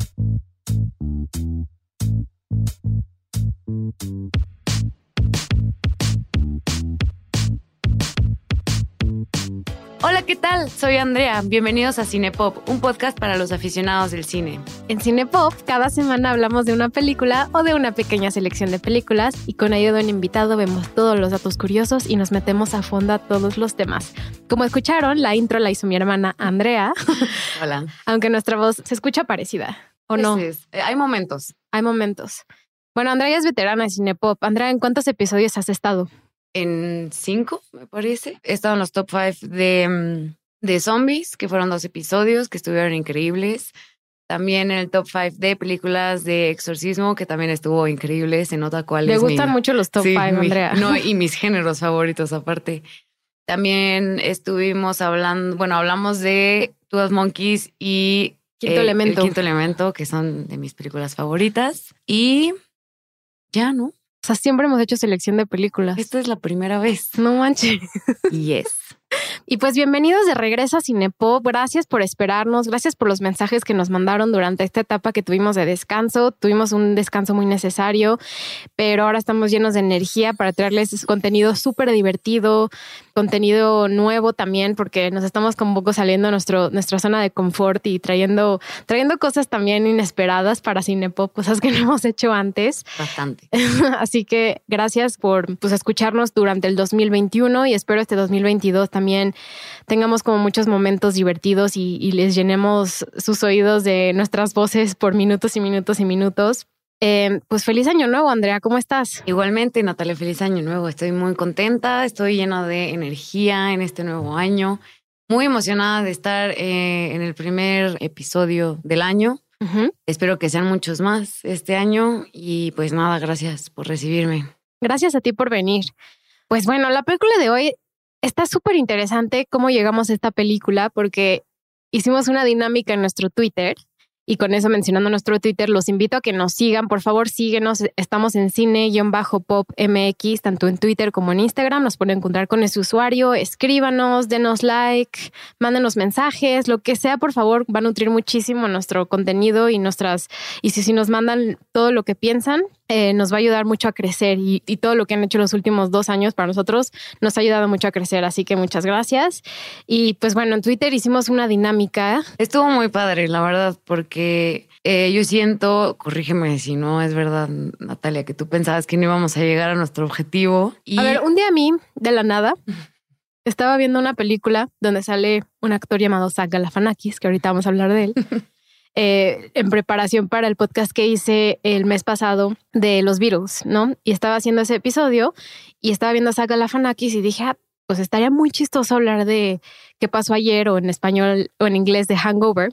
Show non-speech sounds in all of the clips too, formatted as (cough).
thank you ¿qué tal? Soy Andrea. Bienvenidos a Cinepop, un podcast para los aficionados del cine. En Cinepop, cada semana hablamos de una película o de una pequeña selección de películas y con ayuda de un invitado vemos todos los datos curiosos y nos metemos a fondo a todos los temas. Como escucharon, la intro la hizo mi hermana Andrea. (laughs) Hola. Aunque nuestra voz se escucha parecida, ¿o no? Eh, hay momentos. Hay momentos. Bueno, Andrea es veterana de Cinepop. Andrea, ¿en cuántos episodios has estado? En cinco, me parece. He estado en los top five de, mm, de zombies, que fueron dos episodios que estuvieron increíbles. También en el top five de películas de exorcismo, que también estuvo increíble. Se nota cuál Me es. gustan mucho los top five, Andrea. No, y (laughs) mis géneros favoritos aparte. También estuvimos hablando, bueno, hablamos de Two Monkeys y Quinto eh, Elemento. El Quinto Elemento, que son de mis películas favoritas. Y ya, ¿no? O sea, siempre hemos hecho selección de películas. Esta es la primera vez. No manches. Yes. Y pues bienvenidos de regreso a Cinepop. Gracias por esperarnos. Gracias por los mensajes que nos mandaron durante esta etapa que tuvimos de descanso. Tuvimos un descanso muy necesario, pero ahora estamos llenos de energía para traerles contenido súper divertido, contenido nuevo también, porque nos estamos con un poco saliendo de nuestro, nuestra zona de confort y trayendo, trayendo cosas también inesperadas para Cinepop, cosas que (laughs) no hemos hecho antes. Bastante. (laughs) Así que gracias por pues, escucharnos durante el 2021 y espero este 2022 también tengamos como muchos momentos divertidos y, y les llenemos sus oídos de nuestras voces por minutos y minutos y minutos. Eh, pues feliz año nuevo, Andrea, ¿cómo estás? Igualmente, Natalia, feliz año nuevo. Estoy muy contenta, estoy llena de energía en este nuevo año. Muy emocionada de estar eh, en el primer episodio del año. Uh -huh. Espero que sean muchos más este año y pues nada, gracias por recibirme. Gracias a ti por venir. Pues bueno, la película de hoy está súper interesante cómo llegamos a esta película porque hicimos una dinámica en nuestro Twitter y con eso mencionando nuestro Twitter, los invito a que nos sigan. Por favor, síguenos. Estamos en cine-pop MX, tanto en Twitter como en Instagram. Nos pueden encontrar con ese usuario. Escríbanos, denos like, mándenos mensajes, lo que sea, por favor, va a nutrir muchísimo nuestro contenido y nuestras. Y si, si nos mandan todo lo que piensan, eh, nos va a ayudar mucho a crecer y, y, todo lo que han hecho los últimos dos años para nosotros nos ha ayudado mucho a crecer. Así que muchas gracias. Y pues bueno, en Twitter hicimos una dinámica. Estuvo muy padre, la verdad, porque eh, yo siento, corrígeme si no es verdad, Natalia, que tú pensabas que no íbamos a llegar a nuestro objetivo. Y... A ver, un día a mí, de la nada, estaba viendo una película donde sale un actor llamado Zach Galifianakis, que ahorita vamos a hablar de él. (laughs) Eh, en preparación para el podcast que hice el mes pasado de los Beatles, ¿no? Y estaba haciendo ese episodio y estaba viendo a Zach Galifianakis y dije, ah, pues estaría muy chistoso hablar de qué pasó ayer o en español o en inglés de Hangover.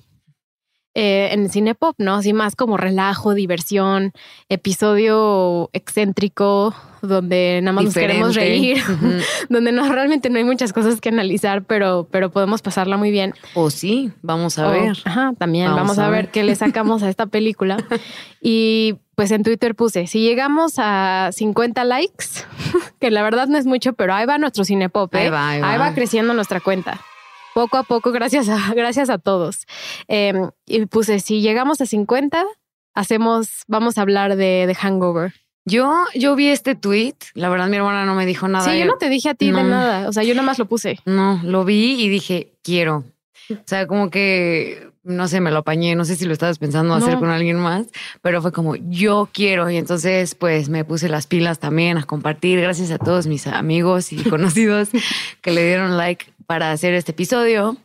Eh, en cine pop, ¿no? Así más como relajo, diversión, episodio excéntrico, donde nada más Diferente. nos queremos reír, uh (laughs) -huh. donde no realmente no hay muchas cosas que analizar, pero, pero podemos pasarla muy bien. O sí, vamos a o, ver. Ajá, también vamos, vamos a, ver. ver qué le sacamos a esta película. (laughs) y pues en Twitter puse, si llegamos a 50 likes, (laughs) que la verdad no es mucho, pero ahí va nuestro cinepop, ¿eh? ahí, va, ahí, va. ahí va creciendo nuestra cuenta poco a poco, gracias a, (laughs) gracias a todos. Eh, y puse, si llegamos a 50, hacemos, vamos a hablar de, de Hangover. Yo, yo vi este tweet, la verdad mi hermana no me dijo nada. Sí, yo no te dije a ti no. de nada, o sea, yo nada más lo puse. No, lo vi y dije, quiero. O sea, como que, no sé, me lo apañé, no sé si lo estabas pensando hacer no. con alguien más, pero fue como, yo quiero. Y entonces, pues me puse las pilas también a compartir, gracias a todos mis amigos y (laughs) conocidos que le dieron like para hacer este episodio.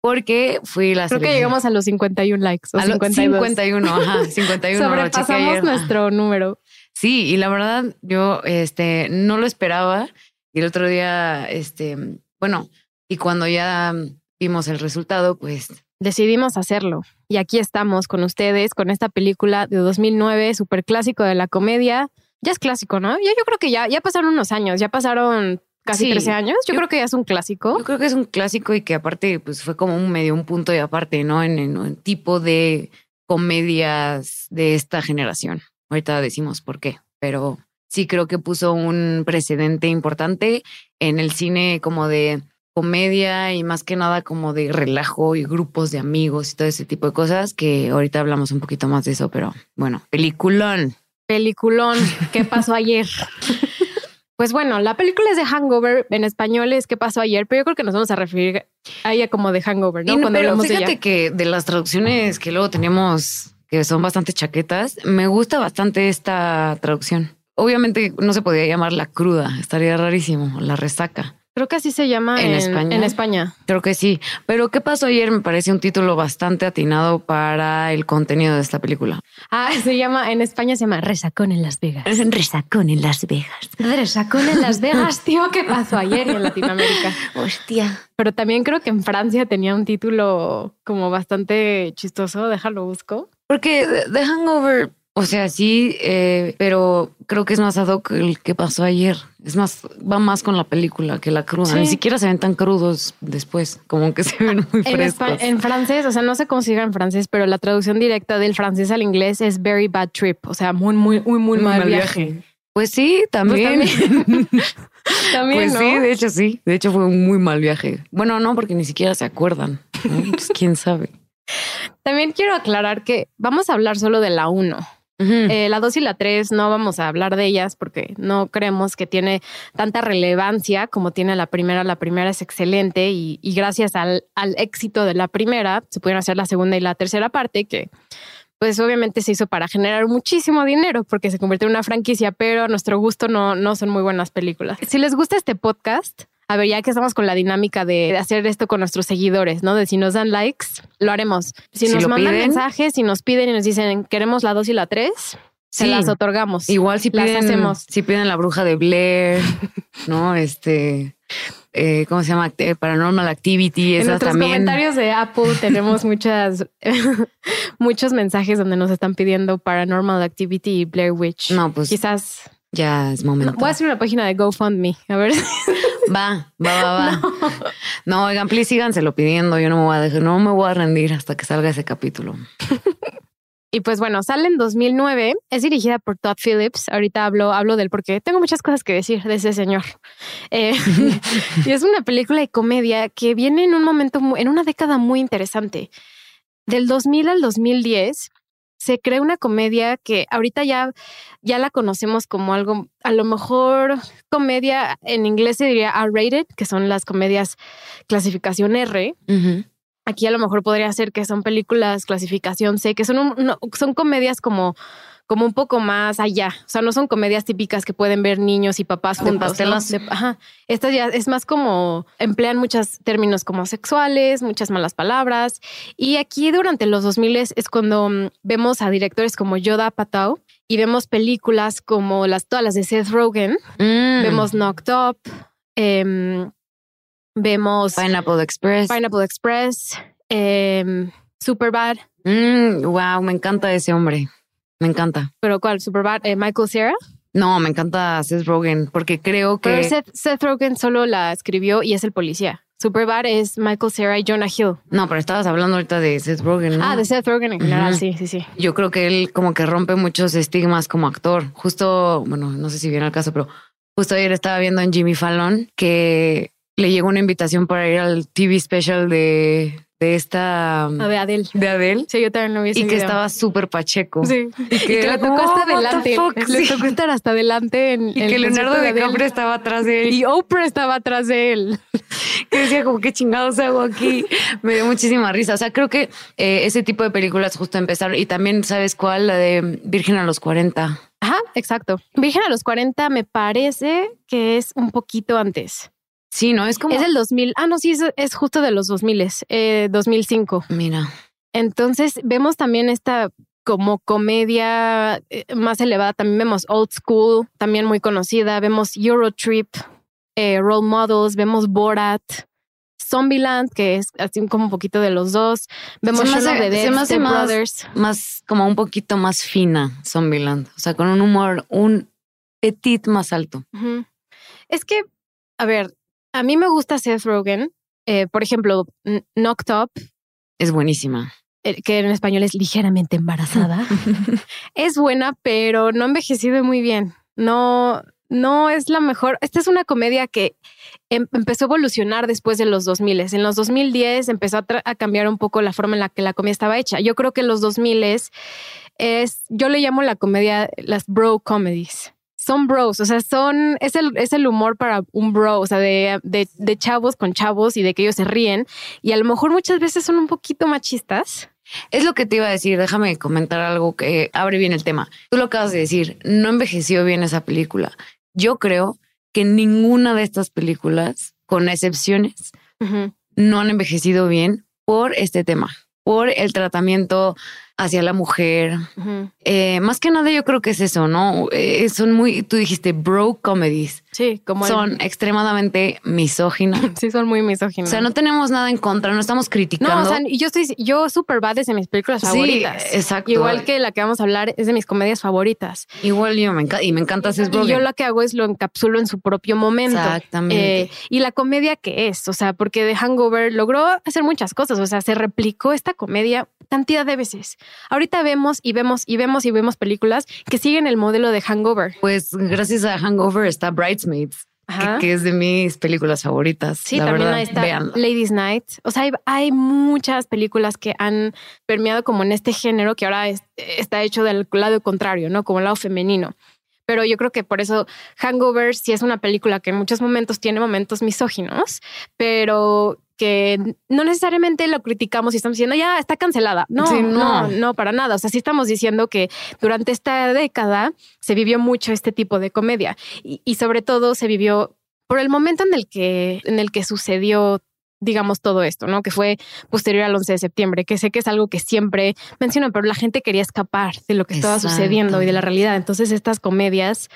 Porque fui la Creo que llegamos a los 51 likes. O a 52. 51, ajá, (laughs) 51. Sobrepasamos nuestro número. Sí, y la verdad, yo este, no lo esperaba. Y el otro día, este, bueno, y cuando ya vimos el resultado, pues decidimos hacerlo. Y aquí estamos con ustedes, con esta película de 2009, súper clásico de la comedia. Ya es clásico, ¿no? Ya yo creo que ya, ya pasaron unos años, ya pasaron casi sí. 13 años. Yo, yo, creo que ya es un clásico. Yo creo que es un clásico y que aparte pues fue como un medio un punto y aparte, ¿no? En el tipo de comedias de esta generación. Ahorita decimos por qué, pero sí creo que puso un precedente importante en el cine como de comedia y más que nada como de relajo y grupos de amigos y todo ese tipo de cosas que ahorita hablamos un poquito más de eso, pero bueno, peliculón. Peliculón, ¿qué pasó ayer? (laughs) Pues bueno, la película es de Hangover, en español es ¿Qué pasó ayer? Pero yo creo que nos vamos a referir a ella como de Hangover, ¿no? Cuando pero fíjate que de las traducciones que luego tenemos, que son bastante chaquetas, me gusta bastante esta traducción. Obviamente no se podía llamar la cruda, estaría rarísimo, la resaca. Creo que así se llama en, España. En España. Creo que sí. Pero ¿qué pasó ayer? Me parece un título bastante atinado para el contenido de esta película. Ah, se llama, en España se llama Resacón en Las Vegas. Resacón en Las Vegas. Resacón en Las Vegas, tío. ¿Qué pasó ayer en Latinoamérica? (laughs) Hostia. Pero también creo que en Francia tenía un título como bastante chistoso. Déjalo busco. Porque The Hangover o sea, sí, eh, pero creo que es más ad hoc el que pasó ayer. Es más, va más con la película que la cruda. Ni siquiera se ven tan crudos después, como que se ven muy (laughs) frescos. En, francés, o sea, no se consiga en francés, pero la traducción directa del francés al inglés es very bad trip. O sea, muy, muy, muy, muy, mal, viaje. Pues sí, también. Pues (laughs) también, pues sí, de hecho sí. De hecho fue un muy mal viaje. Bueno, no, porque ni siquiera se acuerdan. Pues quién sabe. También quiero aclarar que vamos a hablar solo de la 1. Eh, la 2 y la 3 no vamos a hablar de ellas porque no creemos que tiene tanta relevancia como tiene la primera. La primera es excelente y, gracias al, al, éxito de la primera se pudieron hacer la segunda y la tercera parte que pues obviamente se hizo para generar muchísimo dinero porque se convirtió en una franquicia, pero a nuestro gusto no, no son muy buenas películas. Si les gusta este podcast, a ver, ya que estamos con la dinámica de hacer esto con nuestros seguidores, ¿no? De si nos dan likes, lo haremos. Si, nos mandan mensajes, si nos piden y nos dicen queremos la 2 y la 3, se las otorgamos. Igual si piden, hacemos. si piden la bruja de Blair, (laughs) ¿no? Este, eh, ¿cómo se llama? Eh, Paranormal Activity. En nuestros comentarios de Apple (laughs) tenemos muchas, (laughs) muchos mensajes donde nos están pidiendo Paranormal Activity y Blair Witch. No, pues quizás ya es momento. voy a hacer una página de GoFundMe. A ver. (laughs) Va, va, va, va. (laughs) No, oigan, please síganselo pidiendo. Yo no me voy a dejar, no me voy a rendir hasta que salga ese capítulo. (laughs) Y pues bueno, sale en 2009. Es dirigida por Todd Phillips. Ahorita hablo, hablo del porque tengo muchas cosas que decir de ese señor. Eh, y es una película de comedia que viene en un momento, en una década muy interesante. Del 2000 al 2010 se crea una comedia que ahorita ya, ya la conocemos como algo, a lo mejor comedia en inglés se diría R-rated, que son las comedias clasificación R. Aquí a lo mejor podría ser que son películas clasificación C, que son, son comedias como como un poco más allá. O sea, no son comedias típicas que pueden ver niños y papás juntos. ajá. Estas ya es más como emplean muchos términos como sexuales, muchas malas palabras. Y aquí durante los 2000 es cuando mm, vemos a directores como Yoda Patau y vemos películas como las todas las de Seth Rogen. Mm. Vemos Knocked Up. Em, vemos Pineapple Express. Pineapple Express. Eh, Superbad. wow, mm, me encanta ese hombre. Me encanta. ¿Pero cuál? ¿Superbad? Eh, ¿Michael Cera? No, me encanta Seth Rogen porque creo que. Pero Seth, Rogen solo la escribió y es el policía. Superbad es Michael Cera y Jonah Hill. No, pero estabas hablando ahorita de Seth Rogen. ¿no? Ah, de Seth Rogen en general, sí, sí, sí. Yo creo que él como que rompe muchos estigmas como actor. Justo, bueno, no sé si viene al caso, pero justo ayer estaba viendo en Jimmy Fallon que le llegó una invitación para ir al TV special de de esta... Ah, de Adele. De Adele. Sí, yo también lo vi. Y que estaba súper pacheco. Sí. Y que, le tocó hasta adelante. Le tocó estar hasta adelante. En, y que Leonardo DiCaprio estaba atrás de él. Y Oprah estaba atrás de él. (laughs) que decía como, ¿qué chingados hago aquí? Me dio muchísima risa. O sea, creo que eh, ese tipo de películas justo empezaron. Y también, ¿sabes cuál? La de Virgen a los 40. Ajá, exacto. Virgen a los 40 me parece que es un poquito antes. Sí, no es como. Es del 2000. Ah, no, sí, es, justo de los 2000, eh, 2005. Mira. Entonces vemos también esta como comedia eh, más elevada. También vemos Old School, también muy conocida. Vemos Eurotrip, eh, Role Models, vemos Borat. Zombieland, que es así como un poquito de los dos. Vemos se de más, Brothers. Más como un poquito más fina, Zombieland. O sea, con un humor, un petit más alto. Es que, a ver, a mí me gusta Seth Rogen. Eh, por ejemplo, Knocked Up. Es buenísima. que en español es ligeramente embarazada. (laughs) es buena, pero no ha envejecido muy bien. No, no es la mejor. Esta es una comedia que em, empezó a evolucionar después de los 2000. En los 2010 empezó a, cambiar un poco la forma en la que la comedia estaba hecha. Yo creo que en los 2000 es, yo le llamo la comedia las bro comedies son bros, o sea, son, es el, es el humor para un bro, o sea, de, de, de, chavos con chavos y de que ellos se ríen. Y a lo mejor muchas veces son un poquito machistas. Es lo que te iba a decir, déjame comentar algo que abre bien el tema. Tú lo acabas de decir, no envejeció bien esa película. Yo creo que ninguna de estas películas, con excepciones, no han envejecido bien por este tema, por el tratamiento hacia la mujer. Eh, más que nada yo creo que es eso, ¿no? Eh, son muy, tú dijiste, bro comedies. Sí, como son extremadamente misóginas. (laughs) sí, son muy misóginas. O sea, no tenemos nada en contra, no estamos criticando. No, o sea, yo estoy, yo super bad es de mis películas favoritas. Sí, exacto. Igual que la que vamos a hablar es de mis comedias favoritas. Igual yo me encanta y me encanta hacer Y yo lo que hago es lo encapsulo en su propio momento. Exactamente. Eh, y la comedia que es, o sea, porque The Hangover logró hacer muchas cosas, o sea, se replicó esta comedia cantidad de veces. Ahorita vemos y vemos y vemos y vemos películas que siguen el modelo de Hangover. Pues gracias a Hangover está Bridesmaids. Que, es de mis películas favoritas. Sí, también está Ladies Night. O sea, hay, muchas películas que han permeado como en este género que ahora está hecho del lado contrario, ¿no? Como el lado femenino pero yo creo que por eso Hangover sí es una película que en muchos momentos tiene momentos misóginos, pero que no necesariamente lo criticamos y estamos diciendo ya está cancelada. No, no, no, para nada. O sea, sí estamos diciendo que durante esta década se vivió mucho este tipo de comedia y, sobre todo se vivió por el momento en el que, en el que sucedió digamos, todo esto, ¿no? Que fue posterior al 11 de septiembre, que sé que es algo que siempre mencionan, pero la gente quería escapar de lo que estaba sucediendo y de la realidad. Entonces, estas comedias,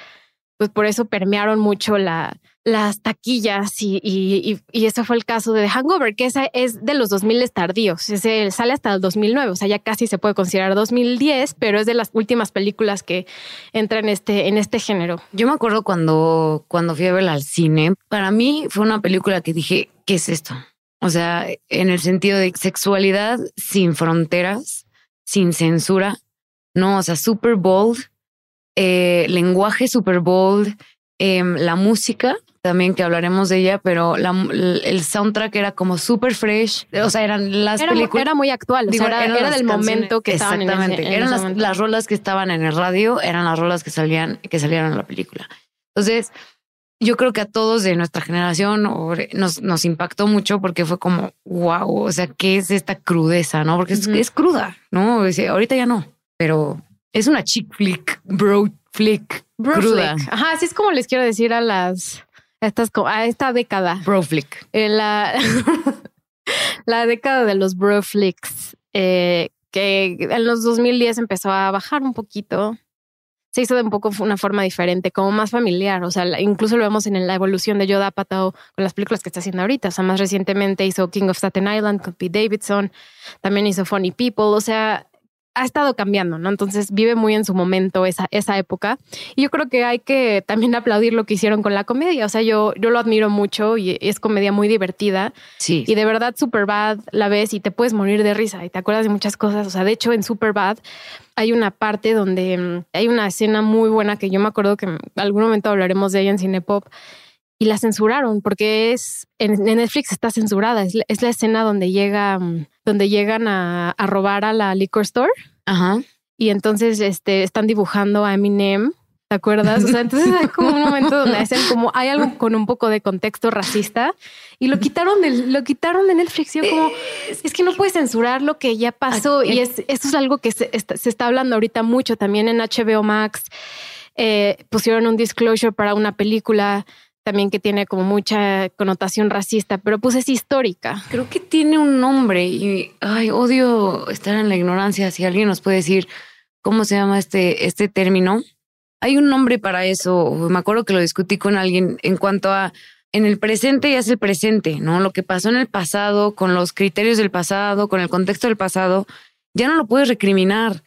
pues por eso permearon mucho la, las taquillas y, y, y, eso fue el caso de The Hangover, que esa es de los 2000 tardíos, ese sale hasta el 2009, o sea, ya casi se puede considerar 2010, pero es de las últimas películas que entran en este, en este género. Yo me acuerdo cuando, cuando fui a verla al cine, para mí fue una película que dije, ¿qué es esto? O sea, en el sentido de sexualidad sin fronteras, sin censura, no, o sea, super bold, eh, lenguaje super bold, em, la música también que hablaremos de ella, pero el soundtrack era como super fresh. O sea, eran las películas. Era muy actual. o sea, era, del momento que estaban Exactamente. En eran las, las, rolas que estaban en el radio, eran las rolas que salían, que salieron en la película. Entonces, yo creo que a todos de nuestra generación nos, nos impactó mucho porque fue como, wow, o sea, ¿qué es esta crudeza? ¿No? Porque es, cruda, ¿no? ahorita ya no, pero es una chick flick, bro flick, bro cruda. Ajá, así es como les quiero decir a las estas, a esta década. Bro flick. En la, (laughs) la década de los bro flicks, eh, que en los 2010 empezó a bajar un poquito. Se hizo de un poco una forma diferente, como más familiar. O sea, incluso lo vemos en la evolución de Yoda Apatow con las películas que está haciendo ahorita. O sea, más recientemente hizo King of Staten Island con Pete Davidson. También hizo Funny People. O sea, ha estado cambiando, ¿no? Entonces vive muy en su momento esa, esa época. Y yo creo que hay que también aplaudir lo que hicieron con la comedia. O sea, yo, yo lo admiro mucho y es comedia muy divertida. Sí. Y de verdad, Superbad la ves y te puedes morir de risa y te acuerdas de muchas cosas. O sea, de hecho, en Superbad hay una parte donde mm, hay una escena muy buena que yo me acuerdo que en algún momento hablaremos de ella en Cinepop y la censuraron porque es en, Netflix está censurada. Es, la escena donde llega, mm, donde llegan a, a, robar a la liquor store. Ajá. Y entonces este, están dibujando a Eminem. ¿Te acuerdas? O sea, entonces hay como un momento donde hacen como hay algo con un poco de contexto racista y lo quitaron de, lo quitaron de Netflix. Yo como es que no puedes censurar lo que ya pasó y es, esto es algo que se está, se está hablando ahorita mucho también en HBO Max. Eh, pusieron un disclosure para una película también que tiene como mucha connotación racista, pero pues es histórica. Creo que tiene un nombre y ay, odio estar en la ignorancia. Si alguien nos puede decir cómo se llama este, este término. Hay un nombre para eso. Me acuerdo que lo discutí con alguien en cuanto a en el presente ya es el presente, ¿no? Lo que pasó en el pasado, con los criterios del pasado, con el contexto del pasado, ya no lo puedes recriminar.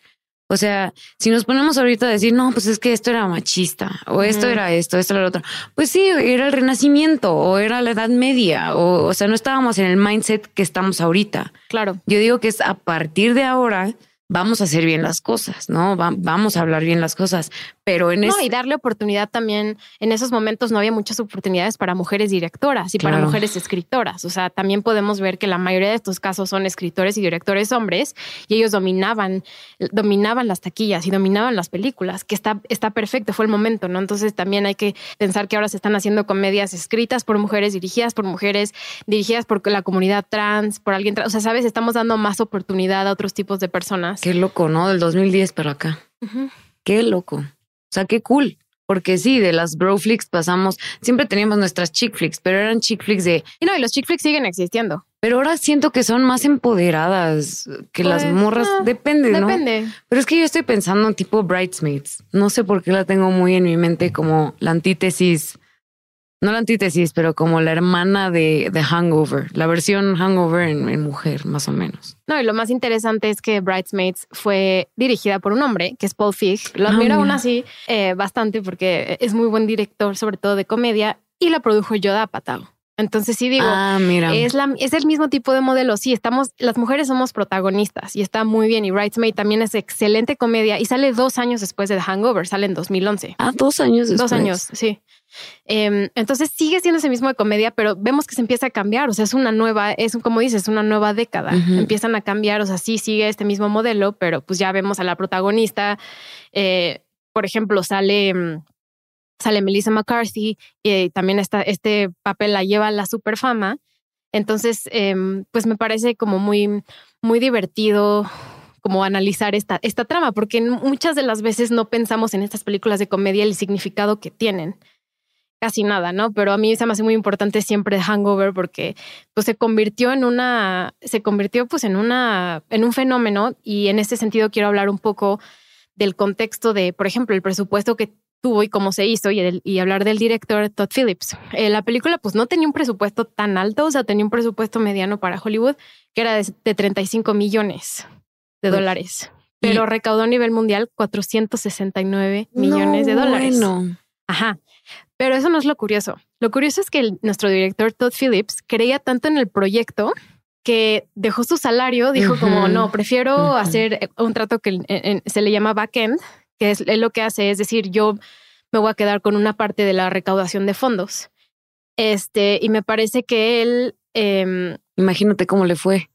O sea, si nos ponemos ahorita a decir, no, pues es que esto era machista, o esto era esto, esto era lo otro, pues sí, era el renacimiento, o era la edad media, o, o sea, no estábamos en el mindset que estamos ahorita. Claro. Yo digo que es a partir de ahora vamos a hacer bien las cosas, ¿no? vamos a hablar bien las cosas, pero en No, y darle oportunidad también, en esos momentos no había muchas oportunidades para mujeres directoras y para mujeres escritoras. O sea, también podemos ver que la mayoría de estos casos son escritores y directores hombres y ellos dominaban, dominaban las taquillas y dominaban las películas, que está, está perfecto, fue el momento, ¿no? Entonces también hay que pensar que ahora se están haciendo comedias escritas por mujeres, dirigidas por mujeres, dirigidas por la comunidad trans, por alguien trans. O sea, sabes, estamos dando más oportunidad a otros tipos de personas. Qué loco, ¿no? Del 2010 para acá. Qué loco. O sea, qué cool. Porque sí, de las bro flicks pasamos, siempre teníamos nuestras chick flicks, pero eran chick flicks de... Y no, y los chick flicks siguen existiendo. Pero ahora siento que son más empoderadas que las pues, morras. Depende, ¿no? Depende. Pero es que yo estoy pensando en tipo Bridesmaids. No sé por qué la tengo muy en mi mente como la antítesis no la antítesis, pero como la hermana de, The Hangover, la versión Hangover en, mujer, más o menos. No, y lo más interesante es que Bridesmaids fue dirigida por un hombre, que es Paul Fig. Lo admiro ah, aún así eh, bastante porque es muy buen director, sobre todo de comedia, y la produjo Yoda Apatow. Entonces sí digo, ah, mira. Es, la, es el mismo tipo de modelo. Sí, estamos, las mujeres somos protagonistas y está muy bien. Y Bridesmaid también es excelente comedia y sale dos años después de The Hangover, sale en 2011. Ah, dos años después. Dos años, sí. Em, entonces sigue siendo ese mismo de comedia, pero vemos que se empieza a cambiar. O sea, es una nueva, es como dices, una nueva década. Empiezan a cambiar. O sea, sí sigue este mismo modelo, pero pues ya vemos a la protagonista. Eh, por ejemplo, sale, em, sale Melissa McCarthy y también está, este papel la lleva a la super fama. Entonces, em, pues me parece como muy, muy divertido como analizar esta, esta trama, porque muchas de las veces no pensamos en estas películas de comedia el significado que tienen casi nada, ¿no? Pero a mí se me hace muy importante siempre Hangover porque pues se convirtió en una, se convirtió pues en una, en un fenómeno y en ese sentido quiero hablar un poco del contexto de, por ejemplo, el presupuesto que tuvo y cómo se hizo y, y hablar del director Todd Phillips. Eh, la película pues no tenía un presupuesto tan alto, o sea, tenía un presupuesto mediano para Hollywood que era de, 35 millones de dólares, pero recaudó a nivel mundial 469 millones de dólares. Bueno. Ajá. Pero eso no es lo curioso. Lo curioso es que nuestro director Todd Phillips creía tanto en el proyecto que dejó su salario, dijo como, no, prefiero hacer un trato que se le llama backend, que es lo que hace, es decir, yo me voy a quedar con una parte de la recaudación de fondos. Este, y me parece que él... Em, Imagínate cómo le fue.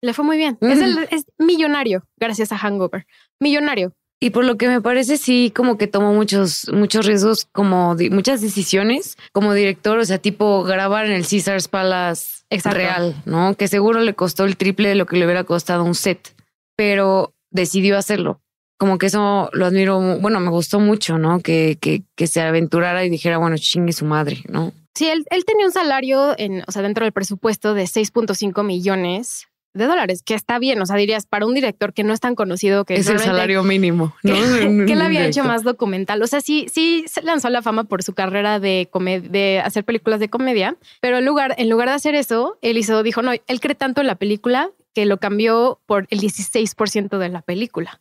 Le fue muy bien. Es, es millonario gracias a Hangover. Millonario. Y por lo que me parece, sí, como que tomó muchos, muchos riesgos, como muchas decisiones como director, o sea, tipo grabar en el Caesars Palace real, ¿no? Que seguro le costó el triple de lo que le hubiera costado un set, pero decidió hacerlo. Como que eso lo admiro, bueno, me gustó mucho, ¿no? Que, que, que se aventurara y dijera, bueno, chingue su madre, ¿no? Sí, él, él tenía un salario en, o sea, dentro del presupuesto de 6.5 millones de dólares, que está bien. O sea, dirías para un director que no es tan conocido que es el salario mínimo, ¿no? Que, (laughs) él había hecho más documental. O sea, sí, sí se lanzó a la fama por su carrera de, de hacer películas de comedia, pero en lugar, en lugar de hacer eso, él hizo, dijo, no, él cree tanto en la película que lo cambió por el 16% de la película.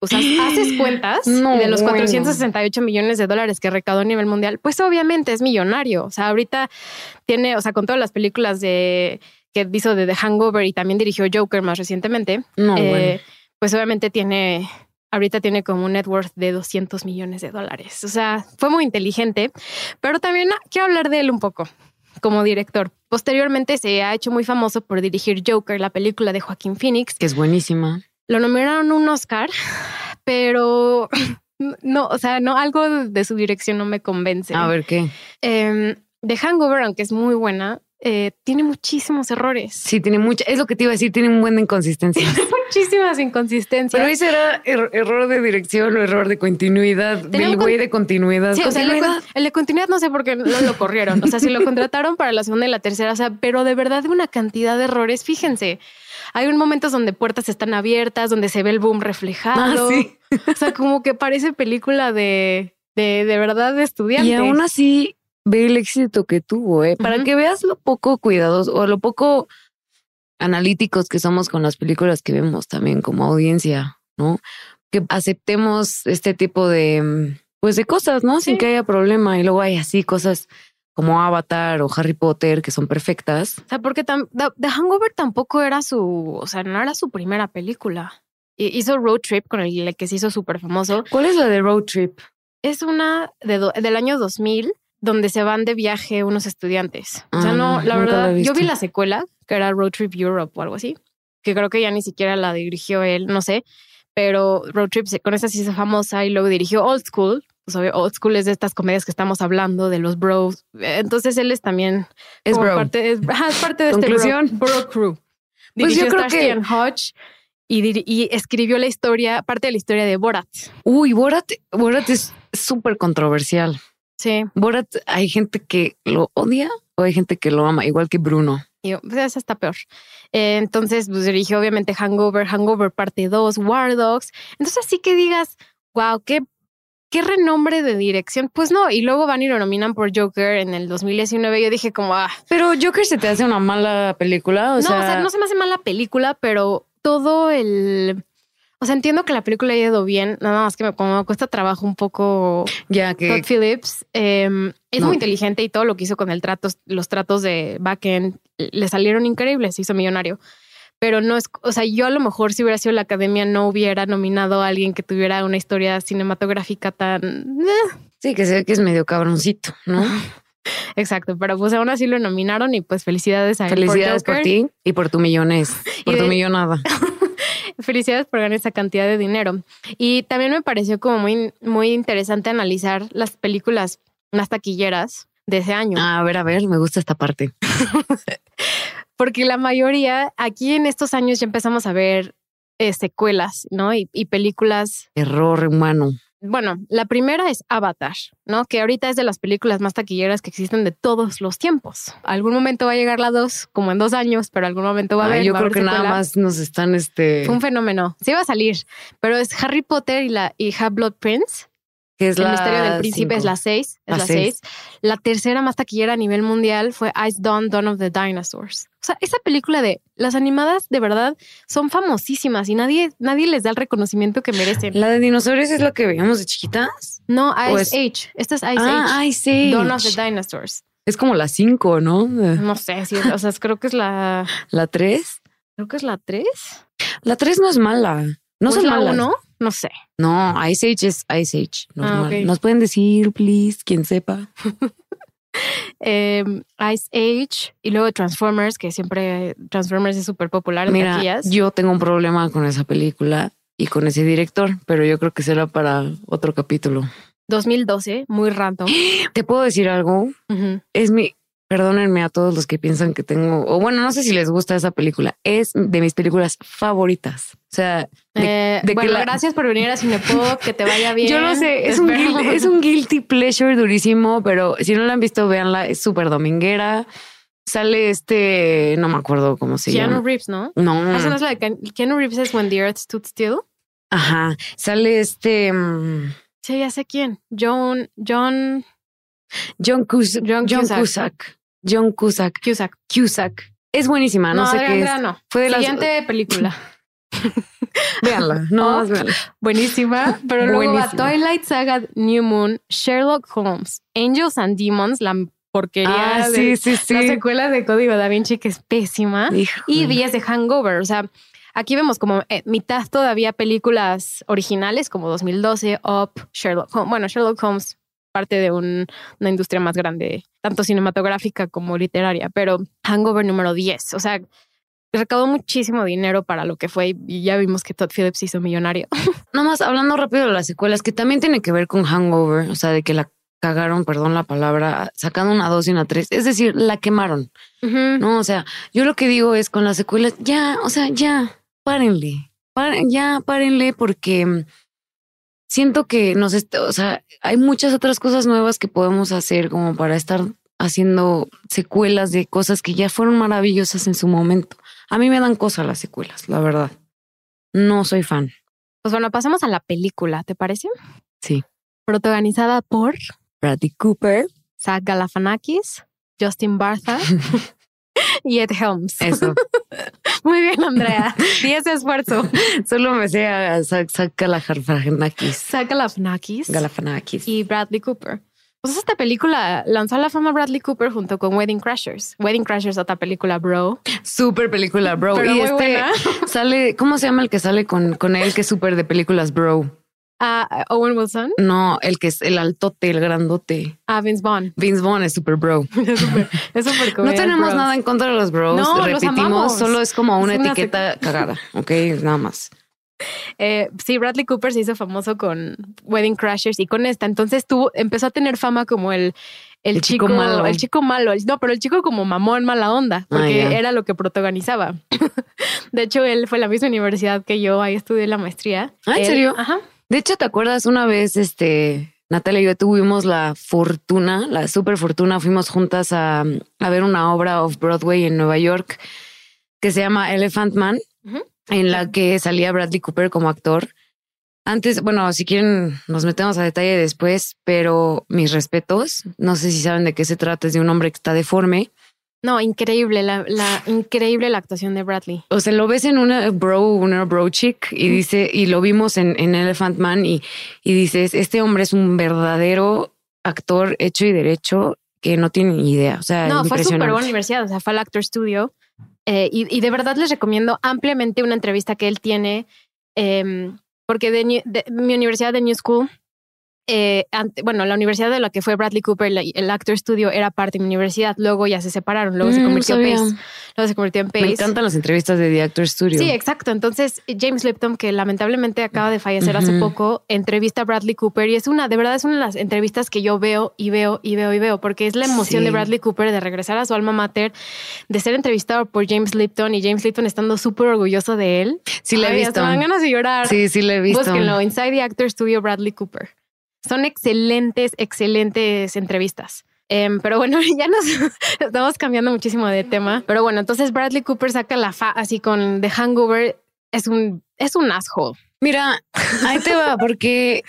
O sea, (gasps) haces cuentas y de los 468 millones de dólares que recaudó a nivel mundial, pues obviamente es millonario. O sea, ahorita tiene, o sea, con todas las películas de que hizo de The Hangover y también dirigió Joker más recientemente, eh, pues obviamente tiene, ahorita tiene como un net worth de 200 millones de dólares. O sea, fue muy inteligente, pero también quiero hablar de él un poco como director. Posteriormente se ha hecho muy famoso por dirigir Joker, la película de Joaquín Phoenix. Que es buenísima. Lo nominaron un Oscar, pero (laughs) no, o sea, no, algo de su dirección no me convence. A ver qué. Eh, The Hangover, aunque es muy buena, eh, tiene muchísimos errores. Sí, tiene mucha, es lo que te iba a decir, tiene un buen de inconsistencias. (laughs) Muchísimas inconsistencias. Pero ese era error de dirección o error de continuidad, del güey de continuidad. Sí, el, de, continuidad no sé por qué no lo corrieron. O sea, si lo contrataron para la segunda y la tercera, o sea, pero de verdad de una cantidad de errores, fíjense. Hay un momentos donde puertas están abiertas, donde se ve el boom reflejado. Ah, o sea, como que parece película de, de, de verdad de estudiante. Y aún así, ve el éxito que tuvo, ¿eh? Para que veas lo poco cuidados o lo poco analíticos que somos con las películas que vemos también como audiencia, ¿no? Que aceptemos este tipo de, pues de cosas, ¿no? Sin que haya problema. Y luego hay así cosas como Avatar o Harry Potter que son perfectas. O sea, porque The Hangover tampoco era su, o sea, no era su primera película. hizo Road Trip con el que se hizo súper famoso. ¿Cuál es la de Road Trip? Es una de del año 2000 donde se van de viaje unos estudiantes. o sea, no, ah, la verdad, yo vi la secuela, que era Road Trip Europe o algo así, que creo que ya ni siquiera la dirigió él, no sé, pero Road Trip con esa sí se famosa y luego dirigió Old School. Pues, Old School es de estas comedias que estamos hablando, de los bros. Entonces él es también es, Parte, es, parte de este bro, crew. Pues yo creo que Hodge y, escribió la historia, parte de la historia de Borat. Uy, Borat, Borat es súper controversial. Sí. Borat, hay gente que lo odia o hay gente que lo ama, igual que Bruno. Y pues esa está peor. Eh, entonces, pues dirigió obviamente Hangover, Hangover parte 2, War Dogs. Entonces, así que digas, wow, qué, qué renombre de dirección. Pues no, y luego van y lo nominan por Joker en el 2019. Yo dije, como, ah. Pero Joker se te hace una mala película. no, sea... o sea, no se me hace mala película, pero todo el o sea, entiendo que la película ha ido bien, nada más que me, como me cuesta trabajo un poco. Ya que. Todd Phillips em, es muy inteligente y todo lo que hizo con el trato, los tratos de backend le salieron increíbles, se hizo millonario. Pero no es, o sea, yo a lo mejor si hubiera sido la academia no hubiera nominado a alguien que tuviera una historia cinematográfica tan. Eh. Sí, que sé que es medio cabroncito, ¿no? (laughs) Exacto, pero pues aún así lo nominaron y pues felicidades a Felicidades por, ti y por tu millones, (laughs) por tu millonada. (laughs) Felicidades por ganar esa cantidad de dinero. Y también me pareció como muy, muy interesante analizar las películas más taquilleras de ese año. a ver, a ver, me gusta esta parte. (laughs) Porque la mayoría, aquí en estos años ya empezamos a ver eh, secuelas, ¿no? Y, y películas. Error humano bueno, la primera es Avatar, ¿no? Que ahorita es de las películas más taquilleras que existen de todos los tiempos. Algún momento va a llegar la dos, como en dos años, pero algún momento va a haber. Yo creo que nada más nos están este. Fue un fenómeno. Sí va a salir, pero es Harry Potter y la y Half-Blood Prince es el la misterio del príncipe es la 6, es la 6. La tercera más taquillera a nivel mundial fue Ice Dawn, Dawn of the Dinosaurs. O sea, esa película de las animadas de verdad son famosísimas y nadie, nadie les da el reconocimiento que merecen. ¿La de dinosaurios es la que veíamos de chiquitas? No, Ice Age. Esta es Ice ah, Age. Ice Age. Dawn of the Dinosaurs. Es como la 5, ¿no? No sé, sí, o sea, creo que es la... ¿La 3? Creo que es la 3. La 3 no es mala. No son la 1. No sé. No, Ice Age es Ice Age. Ah, Nos pueden decir, please, quien sepa. (laughs) Em, Ice Age y luego Transformers, que siempre Transformers es súper popular Mira, Yo tengo un problema con esa película y con ese director, pero yo creo que será para otro capítulo. 2012, muy random. (gasps) ¿Te puedo decir algo? Es mi, Perdónenme a todos los que piensan que tengo, o bueno, no sé si les gusta esa película. Es de mis películas favoritas. O sea, de, eh, bueno, gracias por venir a Cinepop, que te vaya (laughs) bien. Yo no sé, es un, es un guilty pleasure durísimo, pero si no la han visto, véanla, es súper dominguera. Sale este, no me acuerdo cómo se llama. Keanu Reeves, ¿no? No. Esa no es la de Keanu Reeves es When the Earth Stood Still. Ajá. Sale este. Mm, sí, ya sé quién. John, John. John, Cusack. John, Cusack. John Cusack. Cusack. Cusack. Es buenísima, no, sé qué es. Fue de Siguiente película. (laughs) Véanla, no, oh, Buenísima, pero luego va Twilight Saga, New Moon, Sherlock Holmes, Angels and Demons, la porquería ah, de sí, sí, la secuela de Código Da Vinci que es pésima y días de Hangover, o sea, aquí vemos como eh, mitad todavía películas originales como 2012, Up, Sherlock Holmes, bueno, Sherlock Holmes parte de una industria más grande, tanto cinematográfica como literaria, pero Hangover número 10, o sea, recaudó muchísimo dinero para lo que fue y ya vimos que Todd Phillips hizo millonario. (laughs) Nada más hablando rápido de las secuelas, que también tiene que ver con Hangover, o sea, de que la cagaron, perdón la palabra, sacando una dos y una tres, es decir, la quemaron. No, o sea, yo lo que digo es con las secuelas, ya, o sea, ya, párenle, ya, párenle porque siento que nos, o sea, hay muchas otras cosas nuevas que podemos hacer como para estar haciendo secuelas de cosas que ya fueron maravillosas en su momento. A mí me dan cosas las secuelas, la verdad. No soy fan. Pues bueno, pasamos a la película, ¿te parece? Sí. Protagonizada por Bradley Cooper, Zach Galifianakis, Justin Bartha (laughs) y Ed Helms. Eso. (laughs) Muy bien, Andrea. (laughs) Y ese esfuerzo. Solo me sé a Zach Galifianakis. Zach Galifianakis. Galifianakis. Y Bradley Cooper. Pues esta película lanzó a la fama Bradley Cooper junto con Wedding Crashers. Wedding Crashers, otra película, bro. Súper película, bro. y este sale, ¿cómo se llama el que sale con, con él que es súper de películas, bro? Ah, Owen Wilson. No, el que es el altote, el grandote. Ah, Vince Vaughn. Vince Vaughn es super bro. (laughs) es súper cool. No tenemos nada en contra de los bros. No, Repetimos, solo es como una etiqueta cagada. Ok, nada más. (laughs) Eh, sí, Bradley Cooper se hizo famoso con Wedding Crashers y con esta. Entonces tuvo, empezó a tener fama como el, el, chico, malo. El chico malo. No, pero el chico como mamón, mala onda, ah, porque era lo que protagonizaba. (laughs) de hecho, él fue a la misma universidad que yo. Ahí estudié la maestría. Ah, ¿en serio? Ajá. De hecho, ¿te acuerdas una vez, este, Natalia y yo tuvimos la fortuna, la super fortuna, fuimos juntas a, a ver una obra of Broadway en Nueva York que se llama Elephant Man en la que salía Bradley Cooper como actor. Antes, bueno, si quieren, nos metemos a detalle después, pero mis respetos. No sé si saben de qué se trata. Es de un hombre que está deforme. No, increíble, la, increíble la actuación de Bradley. O sea, lo ves en una bro, una bro chick y dice, y lo vimos en, en Elephant Man y, y dices, este hombre es un verdadero actor hecho y derecho que no tiene ni idea. O sea, no, fue súper buena universidad, o sea, fue al Actor Studio eh, y, de verdad les recomiendo ampliamente una entrevista que él tiene, em, porque de, mi universidad de New School eh, bueno, la universidad de la que fue Bradley Cooper, el Actor Studio, era parte de mi universidad. Luego ya se separaron, luego se mm, convirtió en Pace. Luego se convirtió en Pace. Me encantan las entrevistas de The Actor Studio. Sí, exacto. Entonces, James Lipton, que lamentablemente acaba de fallecer hace poco, entrevista a Bradley Cooper y es una, de verdad, es una de las entrevistas que yo veo y veo y veo y veo, porque es la emoción de Bradley Cooper de regresar a su alma mater, de ser entrevistado por James Lipton y James Lipton estando súper orgulloso de él. Sí, le he visto. Me dan ganas de llorar. Sí, sí, le he visto. Búsquenlo, Inside the Actor Studio, Bradley Cooper. Son excelentes, excelentes entrevistas. Em, pero bueno, (laughs) ya nos estamos cambiando muchísimo de tema. Pero bueno, entonces Bradley Cooper saca la fa así con The Hangover. Es un, es un asshole. Mira, ahí te va, porque.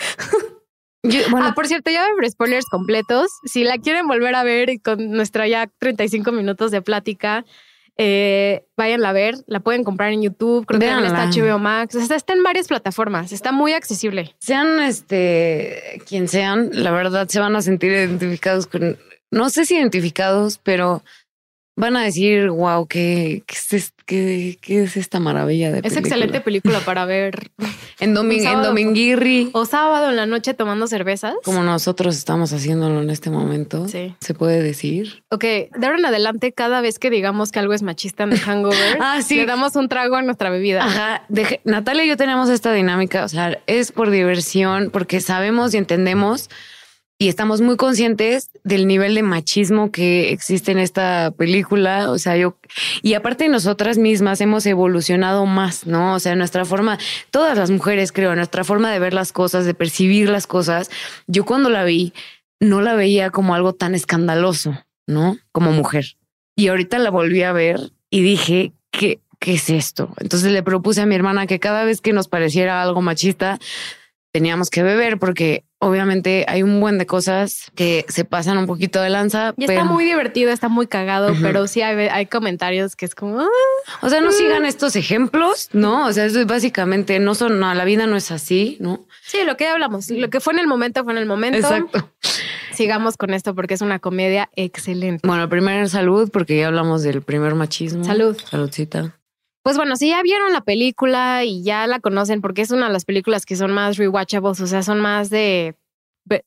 bueno, ah, por cierto, ya ver spoilers completos. Si la quieren volver a ver con nuestra ya 35 minutos de plática, eh, váyanla a ver, la pueden comprar en YouTube, creo que está HBO Max, está en varias plataformas, está muy accesible. Sean este quien sean, la verdad se van a sentir identificados con, no sé si identificados, pero van a decir, wow, ¿qué, qué, es, esta maravilla de Es excelente película para ver. (laughs) en, en Dominguirri. O sábado en la noche tomando cervezas. Como nosotros estamos haciéndolo en este momento. Sí. Se puede decir. Ok, de ahora en adelante, cada vez que digamos que algo es machista en The Hangover, (laughs) ah, le damos un trago a nuestra bebida. Ajá. Natalia y yo tenemos esta dinámica, o sea, es por diversión, porque sabemos y entendemos y estamos muy conscientes del nivel de machismo que existe en esta película. O sea, yo, y aparte nosotras mismas hemos evolucionado más, ¿no? O sea, nuestra forma, todas las mujeres creo, nuestra forma de ver las cosas, de percibir las cosas. Yo cuando la vi, no la veía como algo tan escandaloso, ¿no? Como mujer. Y ahorita la volví a ver y dije, ¿qué, qué es esto? Entonces le propuse a mi hermana que cada vez que nos pareciera algo machista, teníamos que beber porque obviamente hay un buen de cosas que se pasan un poquito de lanza. Y está muy divertido, está muy cagado, pero sí hay, comentarios que es como... Ah, o sea, no sigan estos ejemplos, ¿no? O sea, eso es básicamente, no son, no, la vida no es así, ¿no? Sí, lo que hablamos, lo que fue en el momento fue en el momento. Exacto. Sigamos con esto porque es una comedia excelente. Bueno, primero salud, porque ya hablamos del primer machismo. Salud. Saludcita. Pues bueno, si ya vieron la película y ya la conocen, porque es una de las películas que son más rewatchables, o sea, son más de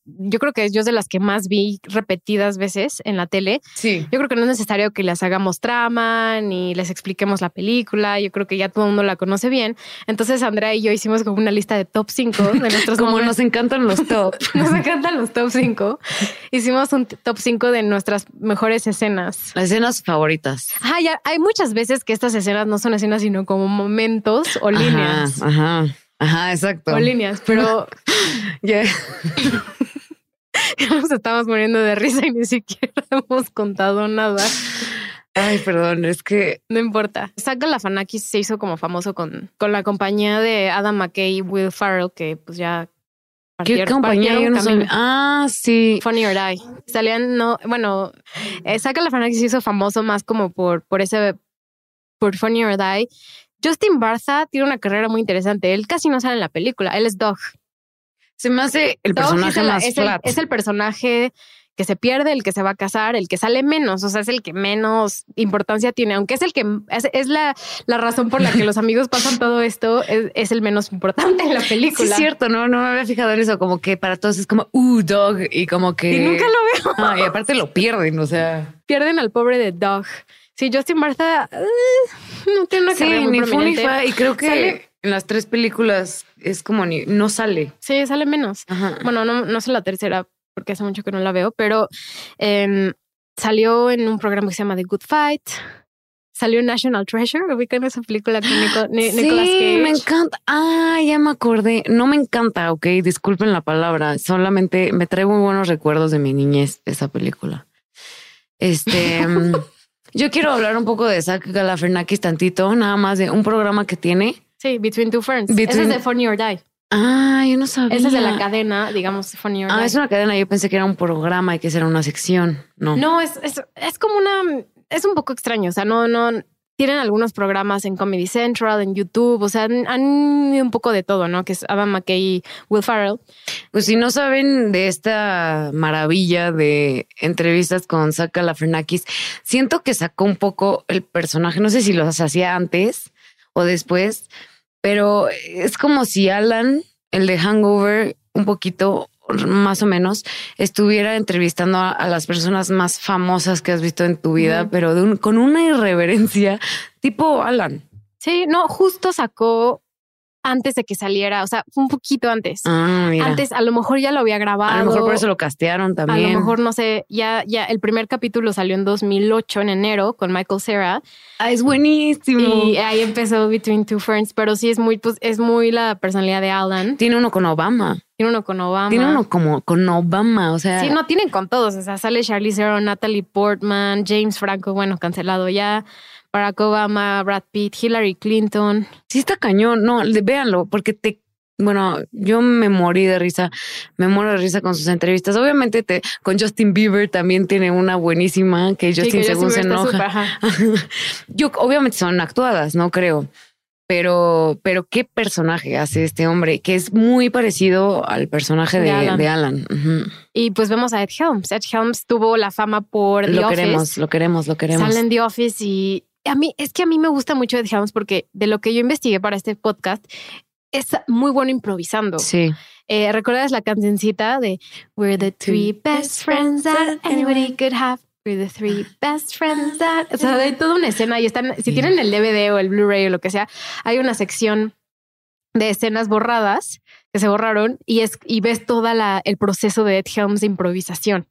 yo creo que es de las que más vi repetidas veces en la tele. Sí. Yo creo que no es necesario que les hagamos trama ni les expliquemos la película. Yo creo que ya todo el mundo la conoce bien. Entonces, Andrea y yo hicimos como una lista de top 5 de nuestros. (laughs) como nos encantan los top. (laughs) nos encantan los top 5. Hicimos un top 5 de nuestras mejores escenas. Las escenas favoritas. Ah, ya hay muchas veces que estas escenas no son escenas, sino como momentos o líneas. Ajá. Ajá, exacto. O líneas, pero (laughs) ya (laughs) nos estamos muriendo de risa y ni siquiera (laughs) hemos contado nada. Ay, perdón, es que no importa. Saga Lafanakis se hizo como famoso con, con la compañía de Adam McKay y Will Farrell, que pues ya ¿Qué compañía? Ah, sí. Funny or Die. Salían, no, bueno, eh, Saga Lafanakis se hizo famoso más como por, por ese, por Funny or Die. Justin Bartha tiene una carrera muy interesante. Él casi no sale en la película. Él es Dog. Se me hace el personaje más es flat. es el personaje que se pierde, el que se va a casar, el que sale menos, o sea, es el que menos importancia tiene, aunque es el que es, la, la, razón por la que los (laughs) amigos pasan todo esto, es, el menos importante en la película. es cierto, no, no me había fijado en eso, como que para todos es como, uh, dog, y como que... Y nunca lo veo. y aparte lo pierden, o sea... Pierden al pobre de Dog. Sí, Justin Martha uh, no tiene una carrera muy ni y creo que en las tres películas es como ni no sale. Sí, sale menos. Bueno, no, no sé la tercera porque hace mucho que no la veo, pero em, salió en un programa que se llama The Good Fight. Salió en National Treasure, ubican esa película con (gasps) sí, Nicolas Cage. me encanta. Ah, ya me acordé. No me encanta, ok, disculpen la palabra. Solamente me trae muy buenos recuerdos de mi niñez esa película. Este, em, (laughs) yo quiero hablar un poco de Zach Galifianakis tantito, nada más de un programa que tiene. Sí, Between Two Ferns. Ese es de Funny or Die. Ah, yo no sabía. Esa es de la cadena, digamos, Funny or Ah, es una cadena. Yo pensé que era un programa y que era una sección. No. No, es, es, es como una. Es un poco extraño. O sea, no, no. Tienen algunos programas en Comedy Central, en YouTube. O sea, han, un poco de todo, ¿no? Que es Adam McKay y Will Farrell. Pues si no saben de esta maravilla de entrevistas con Saka Lafrenakis, siento que sacó un poco el personaje. No sé si los hacía antes o después pero es como si Alan, el de Hangover, un poquito más o menos, estuviera entrevistando a, las personas más famosas que has visto en tu vida, pero con una irreverencia tipo Alan. Sí, no, justo sacó antes de que saliera, o sea, un poquito antes. Ah, antes, a lo mejor ya lo había grabado. A lo mejor por eso lo castearon también. A lo mejor, no sé, ya, ya el primer capítulo salió en 2008, en enero, con Michael Cera. Ah, es buenísimo. Y ahí empezó Between Two Ferns, pero sí es muy, pues, es muy la personalidad de Alan. Tiene uno con Obama. Tiene uno con Obama. Tiene uno como con Obama, o sea. Sí, no, tienen con todos. O sea, sale Charlie Theron, Natalie Portman, James Franco, bueno, cancelado ya. Barack Obama, Brad Pitt, Hillary Clinton. Sí está cañón, no, véanlo, porque te bueno, yo me morí de risa, me muero de risa con sus entrevistas. Obviamente te, con Justin Bieber también tiene una buenísima que Justin según se enoja. (laughs) yo obviamente son actuadas, no creo. Pero, pero qué personaje hace este hombre, que es muy parecido al personaje de, Alan. Y pues vemos a Ed Helms. Ed Helms tuvo la fama por lo queremos, Lo queremos, lo queremos. Salen The Office y a mí es que a mí me gusta mucho Ed Helms porque de lo que yo investigué para este podcast es muy bueno improvisando. Sí. Eh, ¿Recuerdas la cancioncita de We're the three best friends that anybody could have? We're the three best friends that. O sea, hay toda una escena y están. Si tienen el DVD o el Blu-ray o lo que sea, hay una sección de escenas borradas que se borraron y es y ves toda la el proceso de Ed Helms de improvisación.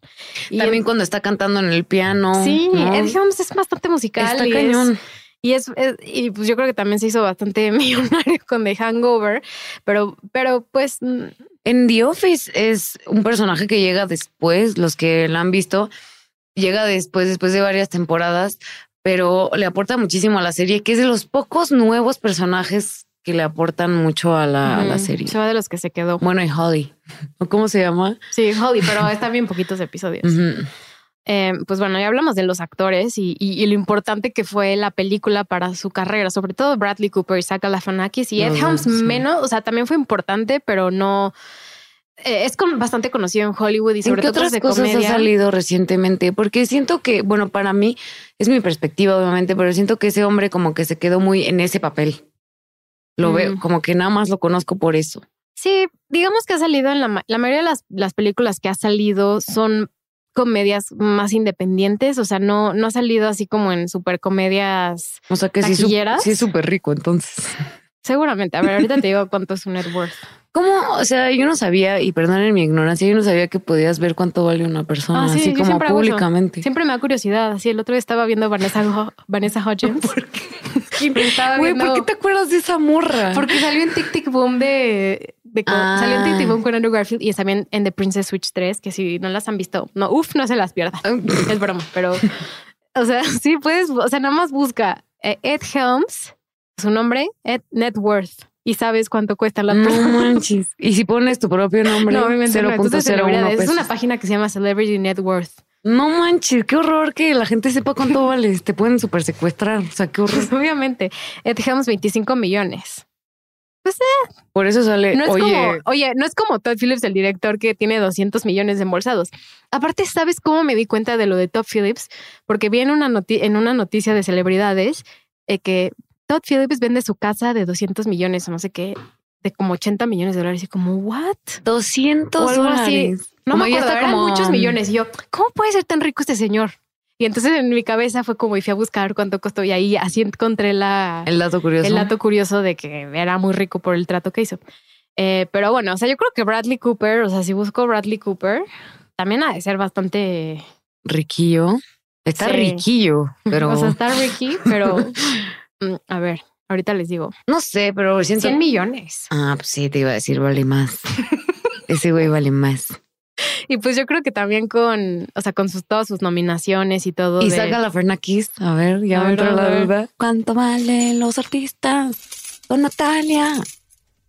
Y también cuando está cantando en el piano. Sí, Ed Helms es bastante musical. Está y cañón. y es, y pues yo creo que también se hizo bastante (laughs) millonario con The Hangover, pero pero pues mm, en The Office es un personaje que llega después, los que la han visto, llega después después de varias temporadas, pero le aporta muchísimo a la serie, que es de los pocos nuevos personajes que le aportan mucho a la, serie. Se va de los que se quedó. Bueno, y Holly. ¿O cómo se llama? Sí, Holly, pero está bien poquitos episodios. Em, pues bueno, ya hablamos de los actores y, lo importante que fue la película para su carrera, sobre todo Bradley Cooper y Zach Galifianakis y Ed Helms menos, o sea, también fue importante, pero no eh, es bastante conocido en Hollywood y sobre todo otras de cosas ha salido recientemente, porque siento que, bueno, para mí es mi perspectiva obviamente, pero siento que ese hombre como que se quedó muy en ese papel. Lo veo, como que nada más lo conozco por eso. Sí, digamos que ha salido en la, la mayoría de las, las películas que ha salido son comedias más independientes, o sea, no, no ha salido así como en super comedias. O sea que sí, sí es súper rico entonces. Seguramente. A ver, ahorita te (laughs) digo cuánto es un net worth. ¿Cómo? O sea, yo no sabía, y perdonen mi ignorancia, yo no sabía que podías ver cuánto vale una persona, ah, así como públicamente. Siempre me da curiosidad. Así el otro día estaba viendo Vanessa, Vanessa Hodgins. (laughs) ¿Por qué? (laughs) Güey, ¿por qué te acuerdas de esa morra? Porque salió en Tic Tic Boom de... Salió en Tic Tic Boom con Andrew Garfield y también en The Princess Switch 3, que si no las han visto, no, uff, no se las pierdan. (laughs) es broma, pero... O sea, sí puedes, o sea, nada más busca eh, Ed Helms, su nombre, Ed Net Worth y sabes cuánto cuesta la no manches. (laughs) Y si pones tu propio nombre, no, 0.01 Es una página que se llama Celebrity Net Worth. No manches, qué horror que la gente sepa cuánto (laughs) vale. Te pueden super secuestrar. O sea, qué horror. Pues obviamente, Ed Helms 25 millones. Pues eh, Por eso sale. no es oye, como, oye, no es como Todd Phillips, el director que tiene 200 millones de embolsados. Aparte, ¿sabes cómo me di cuenta de lo de Todd Phillips? Porque vi en una, noti- en una noticia de celebridades eh, que Todd Phillips vende su casa de 200 millones o no sé qué, de como 80 millones de dólares. Y como, ¿what? 200 O algo así. dólares. No Como me acuerdo, eran como- muchos millones. Y yo, ¿cómo puede ser tan rico este señor? Y entonces en mi cabeza fue como, y fui a buscar cuánto costó. Y ahí así encontré la, El dato curioso. el dato curioso de que era muy rico por el trato que hizo. Eh, pero bueno, o sea, yo creo que Bradley Cooper, o sea, si busco Bradley Cooper, también ha de ser bastante. Riquillo. Está Sí. riquillo, pero (laughs) O sea, está Ricky, pero. (laughs) mm, a ver, ahorita les digo. no sé, pero siento. 100 millones. Ah, pues sí, te iba a decir, vale más. (laughs) Ese güey vale más. Y pues yo creo que también con, o sea, con sus, todas sus nominaciones y todo. Y de- saca la Fernakis. A ver, ya A me ver, entró la duda. ¿Cuánto valen los artistas? Con Natalia.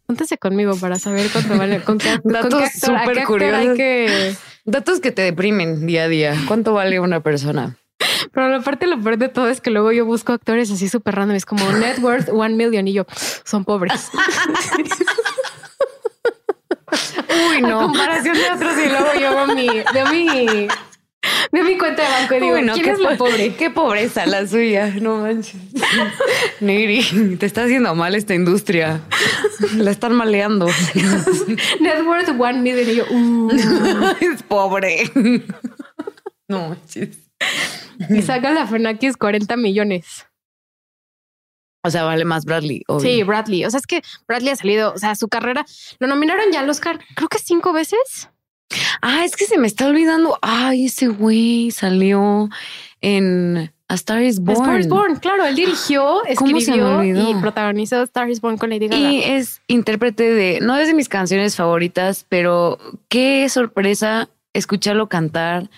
Júntese conmigo para saber cuánto vale. Con qué, Datos súper curiosos. que. Datos que te deprimen día a día. ¿Cuánto vale una persona? Pero la parte lo peor de todo es que luego yo busco actores así súper random. Es como net worth one million y yo son pobres. Uy, A no. comparación de otros y luego yo veo mi, veo mi, veo mi cuenta de banco y digo, Uy, no, ¿quién qué es po- pobre? Qué pobreza la suya. No manches. Neri, te está haciendo mal esta industria. La están maleando. Net worth one million y yo, uh, (laughs) es pobre. No manches. Y (laughs) saca la Fernakis 40 millones. O sea, vale más Bradley. obvio. Sí, Bradley. O sea, es que Bradley ha salido, o sea, su carrera lo nominaron ya al Oscar, creo que cinco veces. Ah, es que se me está olvidando. Ay, ese güey salió en A Star is Born. Star is Born, claro, él dirigió, (gasps) ¿Cómo se me escribió y protagonizó Star is Born con Lady Gaga. Y es intérprete de, no es de mis canciones favoritas, pero qué sorpresa escucharlo cantar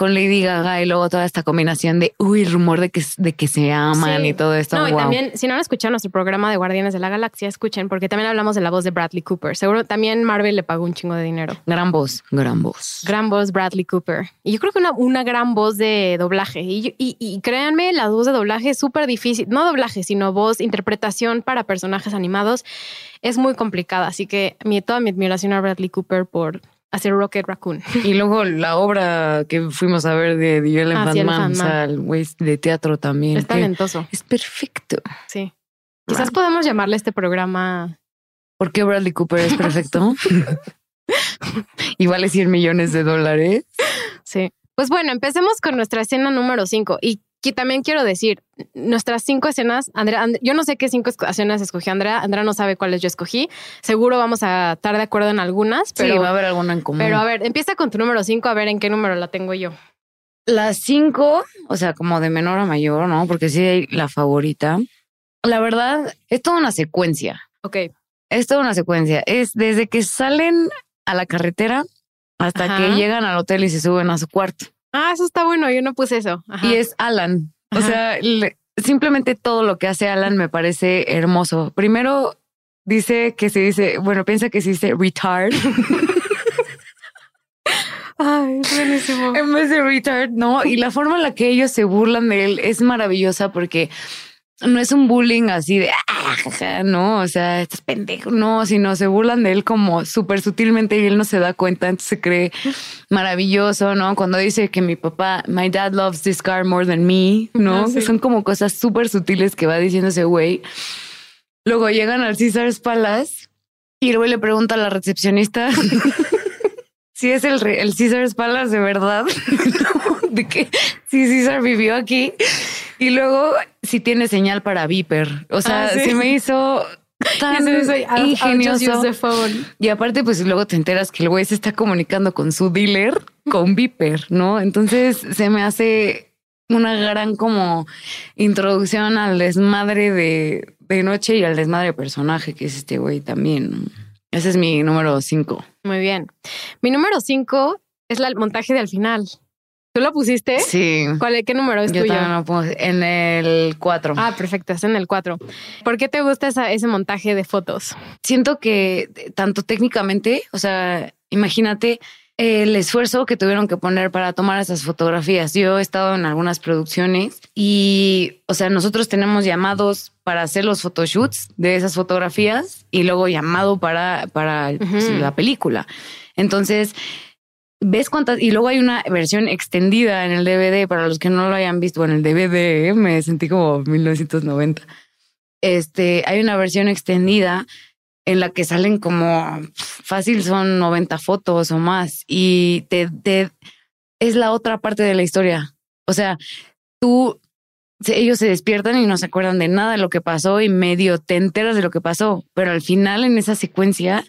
con Lady Gaga y luego toda esta combinación de, uy, rumor de que, de que se aman Sí. y todo esto. No, y también, si no han escuchado nuestro programa de Guardianes de la Galaxia, escuchen, porque también hablamos de la voz de Bradley Cooper. Seguro también Marvel le pagó un chingo de dinero. Gran voz, gran voz. Gran voz Bradley Cooper. Y yo creo que una, una gran voz de doblaje. Y, y, y créanme, la voz de doblaje es súper difícil. No doblaje, sino voz, interpretación para personajes animados es muy complicada. Así que mi, toda mi admiración a Bradley Cooper por hacer Rocket Raccoon. (laughs) Y luego la obra que fuimos a ver de The Elephant Ah, sí, Man, Elephant o sea, el güey de teatro también. Es talentoso. es perfecto. Sí. Quizás podemos llamarle este programa. ¿Por qué Bradley Cooper es perfecto? y vale 100 millones de dólares. Sí. Pues bueno, empecemos con nuestra escena número 5. Y que también quiero decir, nuestras cinco escenas, Andrea, And- yo no sé qué cinco escenas escogió Andrea, Andrea no sabe cuáles yo escogí. Seguro vamos a estar de acuerdo en algunas, Pero pero, va a haber alguna en común. pero a ver, empieza con tu número 5, a ver en qué número la tengo yo. Las cinco, o sea, como de menor a mayor, ¿no? Porque sí hay la favorita. La verdad, es toda una secuencia. Ok. Es toda una secuencia. Es desde que salen a la carretera hasta Ajá. que llegan al hotel y se suben a su cuarto. Ah, eso está bueno, yo no puse eso. Ajá. Y es Alan. O sea, le- simplemente todo lo que hace Alan me parece hermoso. Primero dice que se dice, bueno, piensa que se dice retard (laughs) Ay, es buenísimo. en vez de retard, ¿no? Y la forma en la que ellos se burlan de él es maravillosa porque no es un bullying así de, "Ah, jaja", no, o sea, estás pendejo, no, sino se burlan de él como súper sutilmente y él no se da cuenta, entonces se cree maravilloso, ¿no? Cuando dice que mi papá, my dad loves this car more than me, ¿no? Ah, sí. Son como cosas súper sutiles que va diciendo ese güey. Luego llegan al Caesar's Palace y el güey le pregunta a la recepcionista (laughs) si es el, el Caesar's Palace de verdad, (laughs) de que si César vivió aquí y luego si tiene señal para Viper. O sea, Ah, sí. se me hizo tan just ingenioso. Y aparte, pues luego te enteras que el güey se está comunicando con su dealer con (laughs) Viper, ¿no? Entonces se me hace una gran como introducción al desmadre de, de noche y al desmadre de personaje que es este güey también. Ese es mi número cinco. Muy bien. Mi número 5 es la, el montaje de al final. ¿Tú lo pusiste? Sí. ¿Cuál, ¿Qué número es Yo tuyo? también lo pongo en el cuatro. Ah, perfecto, es en el 4. ¿Por qué te gusta esa- ese montaje de fotos? Siento que tanto técnicamente, o sea, imagínate el esfuerzo que tuvieron que poner para tomar esas fotografías. Yo he estado en algunas producciones y, o sea, nosotros tenemos llamados para hacer los photoshoots de esas fotografías y luego llamado para, para pues, la película. Entonces, ves cuántas, y luego hay una versión extendida en el DVD para los que no lo hayan visto, en el DVD ¿eh? me sentí como 1990. Este, hay una versión extendida en la que salen como fácil son 90 fotos o más y te, te es la otra parte de la historia. O sea, tú ellos se despiertan y no se acuerdan de nada de lo que pasó y medio te enteras de lo que pasó, pero al final en esa secuencia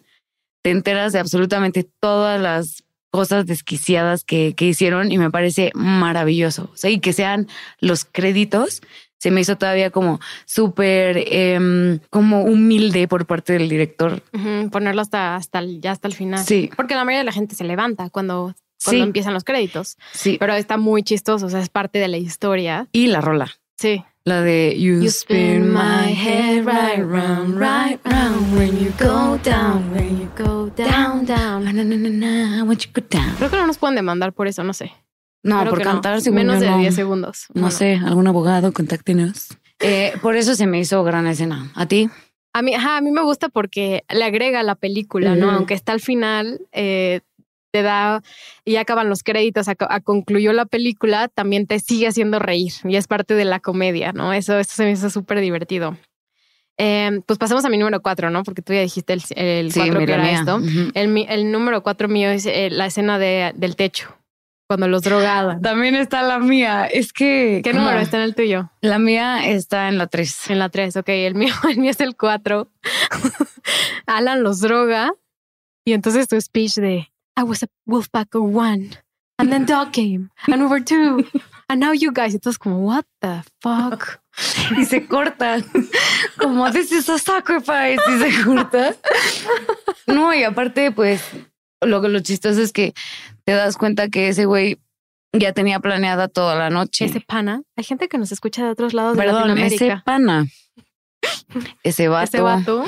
te enteras de absolutamente todas las cosas desquiciadas que, que hicieron y me parece maravilloso. O sea, y que sean los créditos se me hizo todavía como súper em, como humilde por parte del director. Ponerlo hasta, hasta ya hasta el final. Sí. Porque la mayoría de la gente se levanta cuando, cuando empiezan los créditos. Sí. Pero está muy chistoso, o sea, es parte de la historia. Y la rola. Sí. La de You, spin my head right round, right round when you go down, when you go down, down, na, na, na, when you go down. Creo que no nos pueden demandar por eso, no sé. No, por cantar menos de 10 segundos. No, sé, algún abogado, contáctenos. Eh, por eso se me hizo gran escena. ¿A ti? A mí, a mí me gusta porque le agrega la película, ¿no? Aunque está al final, eh, te da y acaban los créditos, a, concluyó la película, también te sigue haciendo reír y es parte de la comedia, ¿no? Eso, eso se me hizo súper divertido. Em, pues pasamos a mi número cuatro, ¿no? Porque tú ya dijiste el, el cuatro que era esto. el, el, número cuatro mío es eh, la escena de, del techo cuando los drogaban. También está la mía. Es que. ¿Qué número está en el tuyo? La mía está en la 3. En la 3, ok. El mío, (laughs) el mío es el 4. (laughs) Alan los droga. Y entonces tu speech de I was a Wolfpacker one. And then dog came. And we were two. (laughs) And now you guys. Entonces, como, what the fuck? (laughs) y se corta. Como, this is a sacrifice. Y se corta. No, y aparte, pues, lo que lo chistoso es que te das cuenta que ese güey ya tenía planeada toda la noche. Ese pana. Hay gente que nos escucha de otros lados Perdón, de Latinoamérica. Ese pana. (laughs) Ese vato. Ese vato.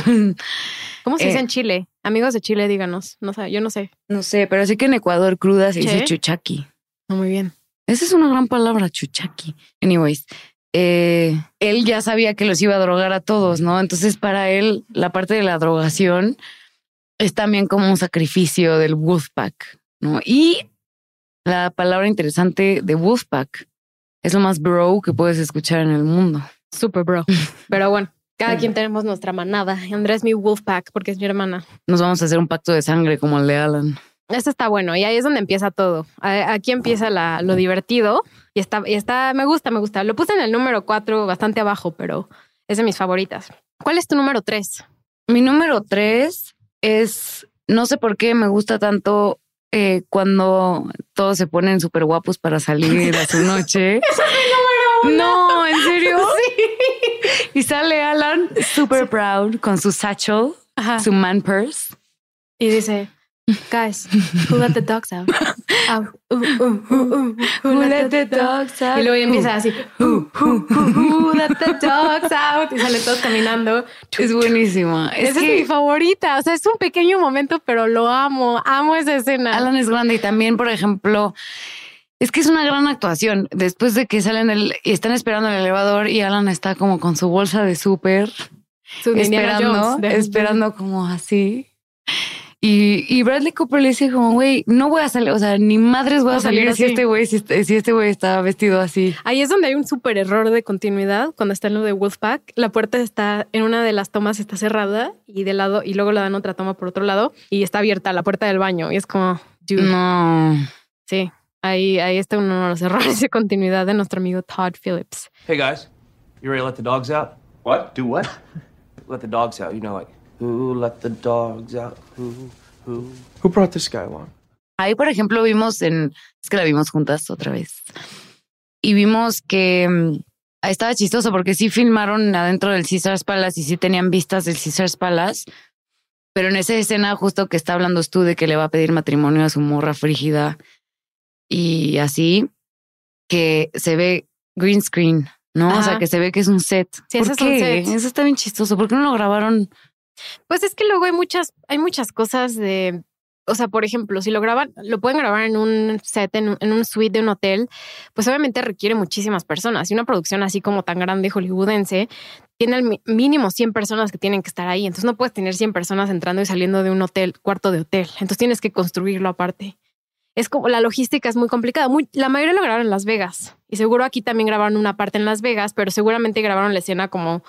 ¿Cómo se dice en eh, Chile? Amigos de Chile, díganos. No sé, yo no sé. No sé, pero sí que en Ecuador cruda se dice chuchaqui. No, muy bien. Esa es una gran palabra, chuchaqui. Anyways, eh, él ya sabía que los iba a drogar a todos, ¿no? Entonces, para él, la parte de la drogación es también como un sacrificio del Wolfpack, ¿no? Y la palabra interesante de Wolfpack es lo más bro que puedes escuchar en el mundo. Super bro. (laughs) Pero bueno, cada quien tenemos nuestra manada. Andrés es mi Wolfpack porque es mi hermana. Nos vamos a hacer un pacto de sangre como el de Alan. Esto está bueno y ahí es donde empieza todo. Aquí empieza lo divertido y está, y está, me gusta, me gusta. Lo puse en el número cuatro, bastante abajo, pero es de mis favoritas. ¿Cuál es tu número tres? Mi número tres es, no sé por qué me gusta tanto eh, cuando todos se ponen súper guapos para salir a su (laughs) noche. es mi número uno. No. (laughs) Y sale Alan super proud con su satchel, su man purse. Y dice, Guys, who let the dogs out? Uh, uh, uh, who, let, the, dogs out? Y luego empieza así, who, let the dogs out? Y sale todos caminando. Es buenísima. Es Esa es mi favorita. O sea, es un pequeño momento, pero lo amo. Amo esa escena. Alan es grande y también, por ejemplo, es que es una gran actuación. Después de que salen el, y están esperando el elevador y Alan está como con su bolsa de súper, esperando, esperando como así. Y, y, Bradley Cooper le dice como, güey, no voy a salir, o sea, ni madres voy a salir, si este güey, si, este güey está vestido así. Ahí es donde hay un súper error de continuidad cuando está en lo de Wolfpack. La puerta está en una de las tomas está cerrada y de lado y luego le dan otra toma por otro lado y está abierta la puerta del baño y es como, dude. No. Sí, ahí, ahí está uno de los errores de continuidad de nuestro amigo Todd Phillips. Hey guys, you ready to let the dogs out? What? Do what? (laughs) let the dogs out, you know, like Who let the dogs out? Who, who, who brought this guy along? Ahí, por ejemplo, vimos en. Es que la vimos juntas otra vez. Y vimos que mm, estaba chistoso porque sí filmaron adentro del Caesars Palace y sí tenían vistas del Caesars Palace. Pero en esa escena, justo que está hablando tú de que le va a pedir matrimonio a su morra frígida y así, que se ve green screen, ¿no? O sea, que se ve que es un set. Sí, ¿Por qué? Eso está bien chistoso. ¿Por qué no lo grabaron pues es que luego hay muchas, hay muchas cosas de o sea, por ejemplo, si lo graban, lo pueden grabar en un set, en un, en un suite de un hotel, pues obviamente requiere muchísimas personas. Y una producción así como tan grande hollywoodense tiene al mínimo 100 personas que tienen que estar ahí. Entonces no puedes tener 100 personas entrando y saliendo de un hotel, cuarto de hotel. Entonces tienes que construirlo aparte. Es como la logística es muy complicada. Muy, la mayoría lo grabaron en Las Vegas y seguro aquí también grabaron una parte en Las Vegas, pero seguramente grabaron la escena como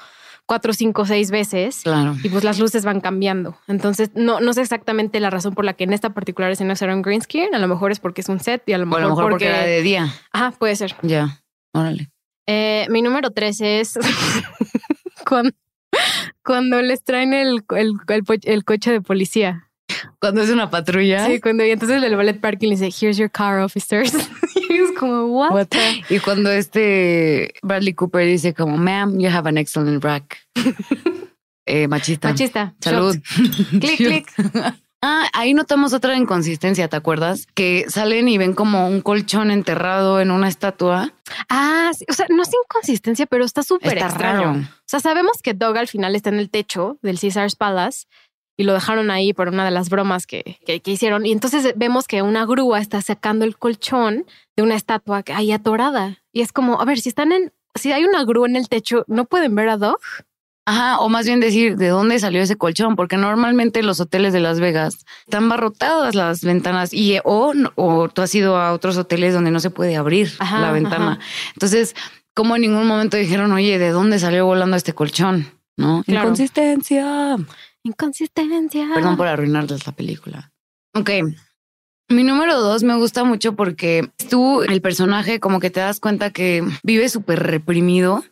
cuatro, cinco, seis veces. Claro. Y pues las luces van cambiando. Entonces, no, no sé exactamente la razón por la que en esta particular escena usaron green screen. A lo mejor es porque es un set y a lo mejor, porque... era de día. Ajá, puede ser. Ya, órale. Eh, mi número tres es (laughs) cuando, cuando les traen el, el, el, coche de policía. Cuando es una patrulla. Sí, cuando y entonces el ballet parking le dice, here's your car, officers. (laughs) y es como, what? Y cuando este Bradley Cooper dice como, ma'am, you have an excellent rack. (laughs) eh, machista. Machista. Salud. clic, (laughs) clic. Ah, ahí notamos otra inconsistencia, ¿te acuerdas? Que salen y ven como un colchón enterrado en una estatua. Ah, sí. o sea, no es inconsistencia, pero está súper extraño. O sea, sabemos que Dog al final está en el techo del Caesar's Palace y lo dejaron ahí por una de las bromas que, que, hicieron. Y entonces vemos que una grúa está sacando el colchón de una estatua ahí atorada. Y es como, a ver, si están en, si hay una grúa en el techo, ¿no pueden ver a Dog? Ajá, o más bien decir de dónde salió ese colchón, porque normalmente los hoteles de Las Vegas están barrotadas las ventanas y o, o tú has ido a otros hoteles donde no se puede abrir la ventana. Entonces, como en ningún momento dijeron, oye, ¿de dónde salió volando este colchón? ¿No? Inconsistencia. Inconsistencia. Perdón por arruinarles la película. Ok. Mi número dos me gusta mucho porque tú, el personaje, como que te das cuenta que vive súper reprimido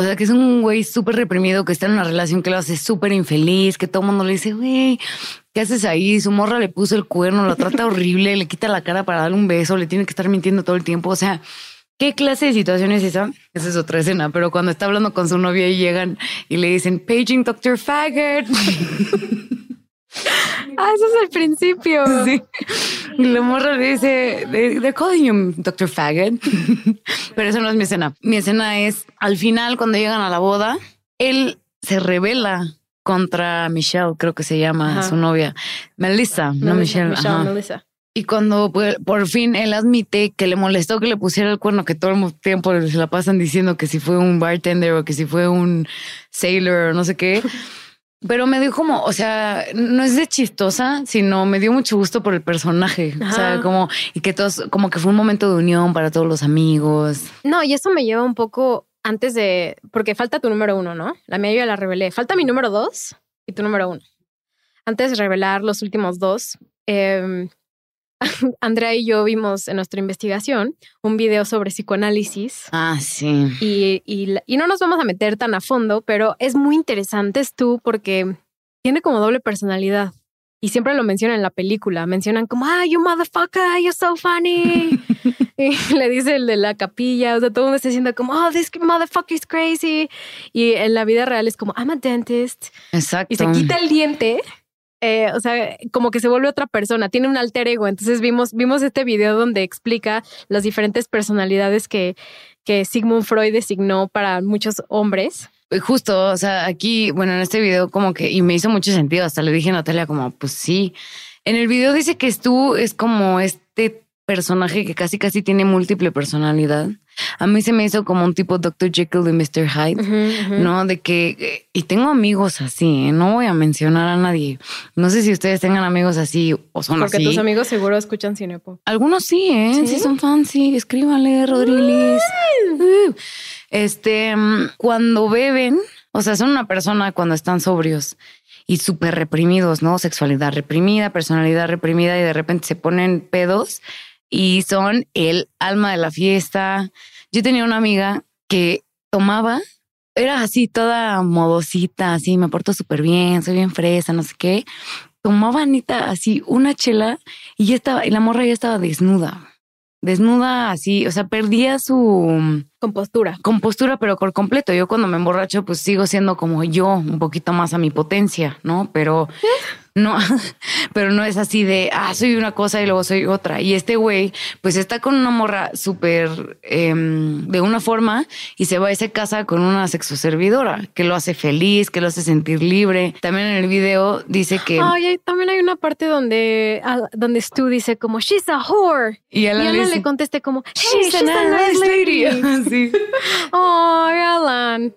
o sea, que es un güey súper reprimido, que está en una relación que lo hace súper infeliz, que todo el mundo le dice, güey, ¿qué haces ahí? Su morra le puso el cuerno, lo trata (laughs) horrible, le quita la cara para darle un beso, le tiene que estar mintiendo todo el tiempo. O sea, ¿qué clase de situación es esa? Esa es otra escena, pero cuando está hablando con su novia y llegan y le dicen, paging Dr. Faggot. (laughs) Ah, eso es el principio. (laughs) Sí. Y la morra le dice, they're calling you Dr. Faggot. (laughs) Pero eso no es mi escena. Mi escena es al final, cuando llegan a la boda, él se revela contra Michelle, creo que se llama su novia, Melissa, no, Michelle. Melissa. Y cuando pues, por fin él admite que le molestó que le pusiera el cuerno, que todo el tiempo se la pasan diciendo que si fue un bartender o que si fue un sailor o no sé qué. (laughs) Pero me dio como, o sea, no es de chistosa, sino me dio mucho gusto por el personaje. O sea, como, y que todos, como que fue un momento de unión para todos los amigos. No, y eso me lleva un poco antes de, porque falta tu número uno, ¿no? La mía yo ya la revelé. Falta mi número dos y tu número uno. Antes de revelar los últimos dos, eh, (laughs) Andrea y yo vimos en nuestra investigación un video sobre psicoanálisis. Ah, sí. Y, y, no nos vamos a meter tan a fondo, pero es muy interesante es tú porque tiene como doble personalidad. Y siempre lo mencionan en la película. Mencionan como, ah, you motherfucker, you're so funny. (laughs) y le dice el de la capilla. O sea, todo el mundo está diciendo como, oh, this motherfucker is crazy. Y en la vida real es como, I'm a dentist. Exacto. Y se quita el diente eh, o sea, como que se vuelve otra persona, tiene un alter ego. Entonces vimos, vimos este video donde explica las diferentes personalidades que, que Sigmund Freud designó para muchos hombres. Justo, o sea, aquí, bueno, en este video como que, y me hizo mucho sentido, hasta le dije a Natalia como, pues sí. En el video dice que tú es como este personaje que casi casi tiene múltiple personalidad. A mí se me hizo como un tipo Dr. Jekyll y Mr. Hyde, ¿no? De que, y tengo amigos así, ¿eh? no voy a mencionar a nadie. No sé si ustedes tengan amigos así o son así. Porque tus amigos seguro escuchan Cinepo. Algunos sí, ¿eh? Sí, son fans, sí. Escríbanle, Rodríguez. Este, mm, cuando beben, o sea, son una persona cuando están sobrios y súper reprimidos, ¿no? Sexualidad reprimida, personalidad reprimida y de repente se ponen pedos y son el alma de la fiesta. Yo tenía una amiga que tomaba, era así toda modosita, así me porto súper bien, soy bien fresa, no sé qué. Tomaba Anita así una chela y ya estaba, y la morra ya estaba desnuda. Desnuda así, o sea, perdía su compostura. Compostura, pero por completo. Yo cuando me emborracho, pues sigo siendo como yo, un poquito más a mi potencia, ¿no? Pero no, (laughs) pero no es así de, ah, soy una cosa y luego soy otra. Y este güey, pues está con una morra súper em, de una forma y se va y se casa con una sexoservidora que lo hace feliz, que lo hace sentir libre. También en el video dice que... Ay, también hay una parte donde, ah, donde Stu dice como, she's a whore. Y, Alan, le, conteste como, she's, a nice lady. (laughs) sí. Ay, Alan.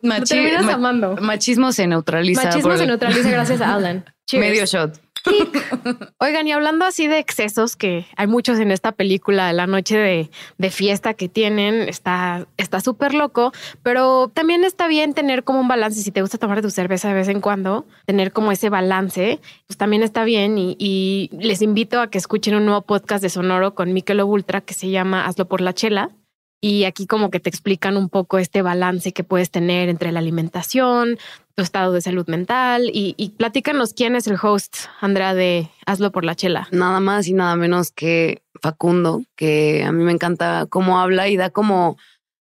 amando. Machismo se neutraliza. Machismo se neutraliza gracias a Alan. (laughs) Medio shot. (laughs) Oigan, y hablando así de excesos, que hay muchos en esta película, la noche de, de fiesta que tienen, está súper loco, pero también está bien tener como un balance. Si te gusta tomar tu cerveza de vez en cuando, tener como ese balance, pues también está bien. Y, y les invito a que escuchen un nuevo podcast de Sonoro con Mikel Ultra que se llama Hazlo por la Chela y aquí como que te explican un poco este balance que puedes tener entre la alimentación, tu estado de salud mental y, y platícanos quién es el host, Andrea, de Hazlo por la Chela. Nada más y nada menos que Facundo, que a mí me encanta cómo habla y da como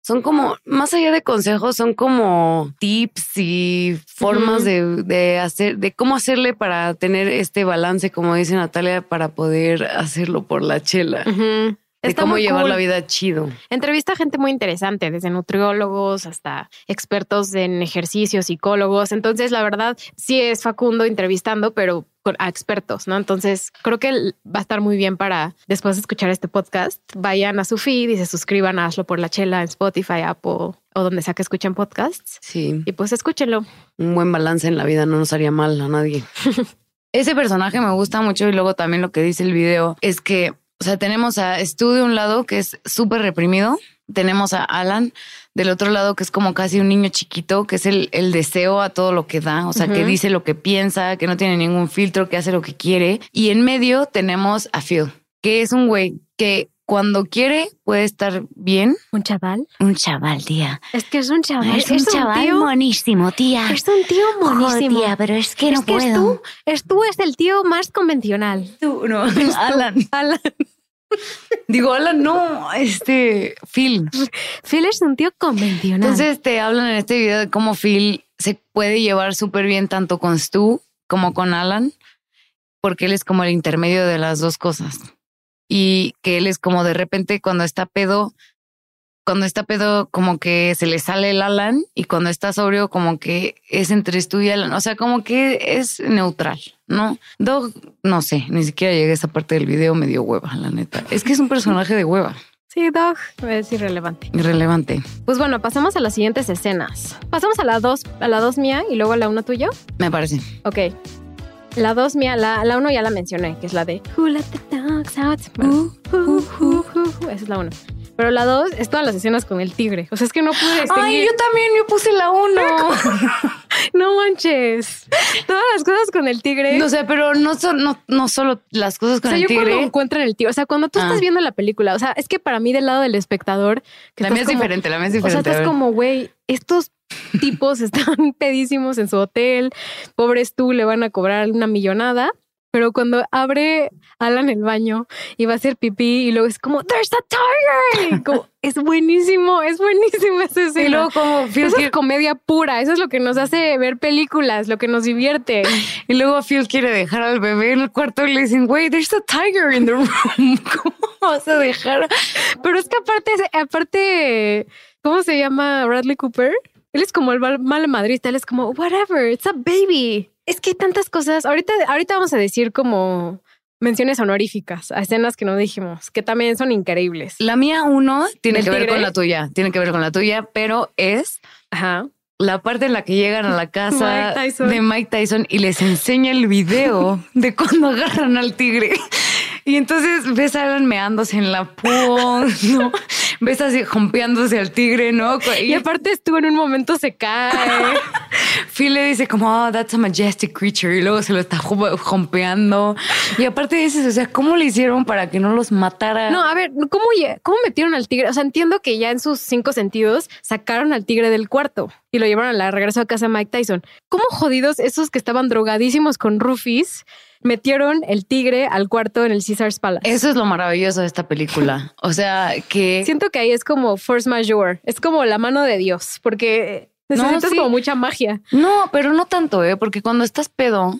son como, más allá de consejos, son como tips y formas de, de, hacer, de cómo hacerle para tener este balance, como dice Natalia, para poder hacerlo por la chela de cómo llevar la vida chido. Entrevista a gente muy interesante, desde nutriólogos hasta expertos en ejercicio, psicólogos. Entonces, la verdad, sí es Facundo entrevistando, pero a expertos, ¿no? Entonces, creo que va a estar muy bien para después de escuchar este podcast, vayan a su feed y se suscriban a Hazlo por la Chela en Spotify, Apple o donde sea que escuchen podcasts. Sí. Y pues escúchenlo. Un buen balance en la vida no nos haría mal a nadie. (laughs) Ese personaje me gusta mucho y luego también lo que dice el video es que o sea, tenemos a Stu de un lado que es súper reprimido, tenemos a Alan del otro lado que es como casi un niño chiquito, que es el, el deseo a todo lo que da, o sea, que dice lo que piensa, que no tiene ningún filtro, que hace lo que quiere. Y en medio tenemos a Phil, que es un güey que cuando quiere puede estar bien. ¿Un chaval? Un chaval, tía. Es que es un chaval. Es, un chaval tío, monísimo, tía. Es un tío monísimo. tía, pero es que no puedo. tú, es, tú es el tío más convencional. Tú, no, (laughs) Alan. Alan. Digo, Alan, no, este, Phil. Phil es un tío convencional. Entonces te hablan en este video de cómo Phil se puede llevar súper bien tanto con Stu como con Alan, porque él es como el intermedio de las dos cosas y que él es como de repente cuando está pedo, cuando está pedo como que se le sale el Alan y cuando está sobrio como que es entre tú y Alan, o sea, como que es neutral, ¿no? Dog, no sé, ni siquiera llegué a esa parte del video, me dio hueva, la neta. Es que es un personaje de hueva. Sí, Dog es irrelevante. Irrelevante. Pues bueno, pasamos a las siguientes escenas. Pasamos a la dos, a la dos mía y luego a la uno tuya. Me parece. Ok. La dos mía, la, la uno ya la mencioné, que es la de Who let the dogs out? Uh, uh, uh, Esa es la uno. Pero la dos es todas las escenas con el tigre. O sea, es que no pude Ay, yo también, yo puse la uno. (laughs) no manches. Todas las cosas con el tigre. No sé, pero no, no, no solo las cosas con el tigre. O sea, yo cuando encuentran el tigre, o sea, cuando tú estás ah. viendo la película, o sea, es que para mí del lado del espectador... la mía es diferente, la mía es diferente. O sea, estás como, güey, estos tipos (laughs) están pedísimos en su hotel, pobres tú, le van a cobrar una millonada. Pero cuando abre Alan el baño y va a hacer pipí y luego es como, there's a tiger. (laughs) es buenísimo, es buenísimo ese escena. Y luego como Phil es comedia pura, eso es lo que nos hace ver películas, lo que nos divierte. (laughs) Y luego Phil quiere dejar al bebé en el cuarto y le dicen, wait, there's a tiger in the room. (laughs) ¿Cómo vas a dejar? Pero es que aparte, aparte, ¿cómo se llama Bradley Cooper? Él es como el mal madrista, él es como, whatever, it's a baby. Es que hay tantas cosas. Ahorita, ahorita vamos a decir como menciones honoríficas a escenas que no dijimos, que también son increíbles. La mía uno tiene que ver con la tuya, tiene que ver con la tuya, pero es Ajá. la parte en la que llegan a la casa de Mike Tyson y les enseña el video de cuando agarran al tigre. Y entonces ves a Alan meándose en la púa, ¿no? Ves así jompeándose al tigre, ¿no? Y, aparte estuvo en un momento se cae. (laughs) Phil le dice como, oh, that's a majestic creature. Y luego se lo está jompeando. Y aparte dices, o sea, ¿cómo le hicieron para que no los matara? No, a ver, ¿cómo, ¿cómo metieron al tigre? O sea, entiendo que ya en sus cinco sentidos sacaron al tigre del cuarto y lo llevaron a la regreso a casa de Mike Tyson. ¿Cómo jodidos esos que estaban drogadísimos con Rufis? Metieron el tigre al cuarto en el Caesar's Palace. Eso es lo maravilloso de esta película. O sea, que siento que ahí es como force majeure, es como la mano de Dios, porque necesitas como mucha magia. No, pero no tanto, ¿eh? Porque cuando estás pedo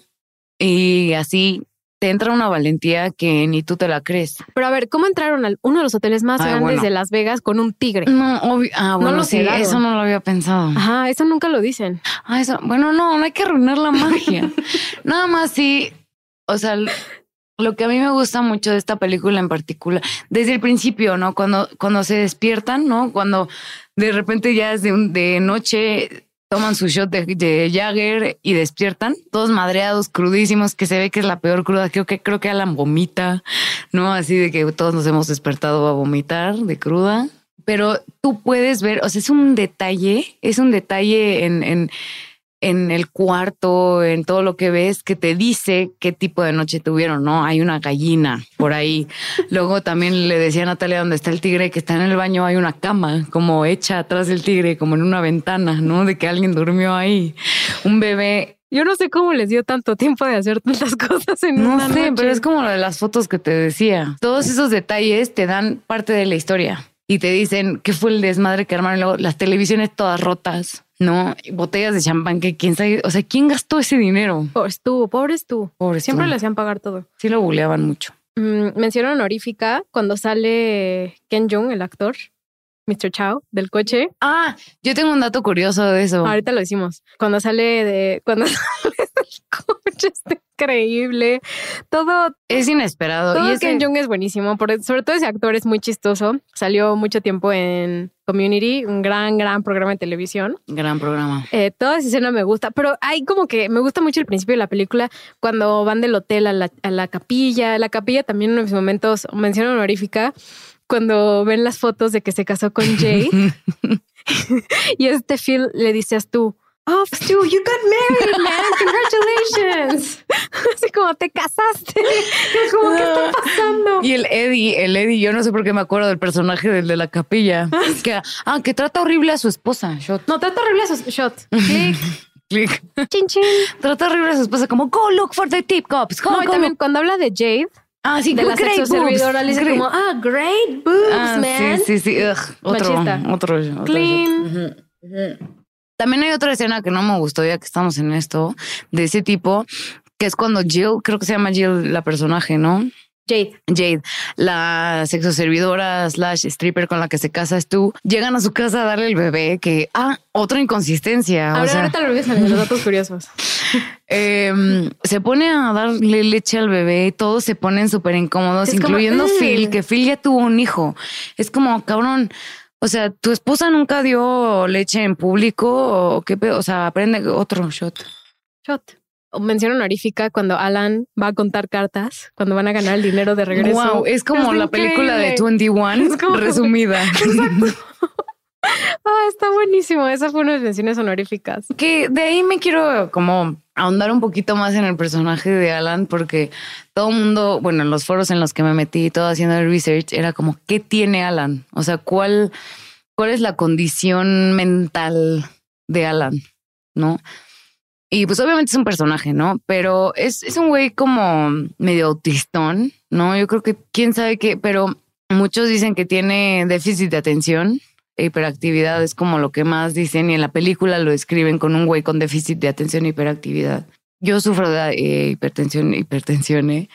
Y así te entra una valentía que ni tú te la crees. Pero a ver, ¿cómo entraron a uno de los hoteles más Ay, grandes bueno. de Las Vegas con un tigre? No, obvio. Ah, bueno, lo sí, quedaron. eso no lo había pensado. Ajá, eso nunca lo dicen. Ah, eso. Bueno, no, no hay que arruinar la magia. (laughs) Nada más sí. O sea, lo que a mí me gusta mucho de esta película en particular, desde el principio, ¿no? Cuando, cuando se despiertan, ¿no? Cuando de repente ya es de, un- de noche toman su shot de, Jagger y despiertan, todos madreados, crudísimos, que se ve que es la peor cruda. Creo que creo que Alan vomita, ¿no? Así de que todos nos hemos despertado a vomitar de cruda. Pero tú puedes ver, o sea, es un detalle, es un detalle en, en el cuarto, en todo lo que ves, que te dice qué tipo de noche tuvieron, ¿no? Hay una gallina por ahí. Luego también le decía a Natalia dónde está el tigre, que está en el baño, hay una cama como hecha atrás del tigre, como en una ventana, ¿no? De que alguien durmió ahí. Un bebé. Yo no sé cómo les dio tanto tiempo de hacer tantas (laughs) cosas en No una sé, noche. pero es como lo de las fotos que te decía. Todos esos detalles te dan parte de la historia y te dicen qué fue el desmadre que armaron luego, las televisiones todas rotas, ¿no? Y Botellas de champán que quién sabe, o sea, ¿quién gastó ese dinero? Pobre tú, pobres tú. Pobres Siempre tú. le hacían pagar todo. Sí lo buleaban mucho. Mm, mención honorífica cuando sale Ken Jung, el actor, Mr. Chow, del coche. Ah, yo tengo un dato curioso de eso. Ahorita lo decimos. Cuando sale de. Cuando (laughs) sale del coche está increíble. Todo, Es inesperado. todo y ese- Ken Jung es buenísimo. Por, sobre todo ese actor es muy chistoso. Salió mucho tiempo en Community, un gran, gran programa de televisión. gran programa. Eh, toda esa escena me gusta, pero hay como que me gusta mucho el principio de la película cuando van del hotel a la, a la capilla. La capilla también en mis momentos, mención honorífica, cuando ven las fotos de que se casó con Jade (laughs) (laughs) y este Phil le dices tú, Oh, Stu, you got married, man. (laughs) Congratulations. (laughs) Así como te casaste. Es como, ¿qué está pasando? Y el Eddie, el Eddie, yo no sé por qué me acuerdo del personaje del de la capilla. que, ah, que trata horrible a su esposa. Shot. No, trata horrible su shot. Clic, (laughs) Click. chin, chin. Trata horrible a su esposa, como go look for the tip cops. Go, No, y go también look". cuando habla de Jade, Ah, sí, de la great sexo boobs, servidora, le dice great. como, ah, great boobs, Ah, man. Sí, sí, sí. Ugh, otro, Machista. otro, otro. Clean. También hay otra escena que no me gustó ya que estamos en esto, de ese tipo, que es cuando Jill, creo que se llama Jill la personaje, ¿no? Jade. Jade, la sexoservidora slash stripper con la que se casa es tú, llegan a su casa a darle el bebé que, ah, otra inconsistencia. Ahora, o sea, ahorita lo ves en los datos curiosos. (laughs) em, se pone a darle leche al bebé y todos se ponen súper incómodos, Es incluyendo. Phil, que Phil ya tuvo un hijo. Es como, cabrón, o sea, tu esposa nunca dio leche en público o qué pedo, o sea, aprende otro shot. Shot. Mención honorífica cuando Alan va a contar cartas, cuando van a ganar el dinero de regreso. Wow, es como Es la película de increíble. 21 (laughs) Es como- resumida. (laughs) (laughs) Ah, está buenísimo. Esa fue una de las menciones honoríficas. que de ahí me quiero como ahondar un poquito más en el personaje de Alan porque todo el mundo, bueno, en los foros en los que me metí, todo haciendo el research, era como, ¿qué tiene Alan? O sea, ¿cuál, cuál es la condición mental de Alan? ¿No? Y pues obviamente es un personaje, ¿no? Pero es, es un güey como medio autistón, ¿no? Yo creo que quién sabe qué, pero muchos dicen que tiene déficit de atención e hiperactividad, es como lo que más dicen y en la película lo describen con un güey con déficit de atención e hiperactividad. Yo sufro de eh, hipertensión, hipertensión, eh,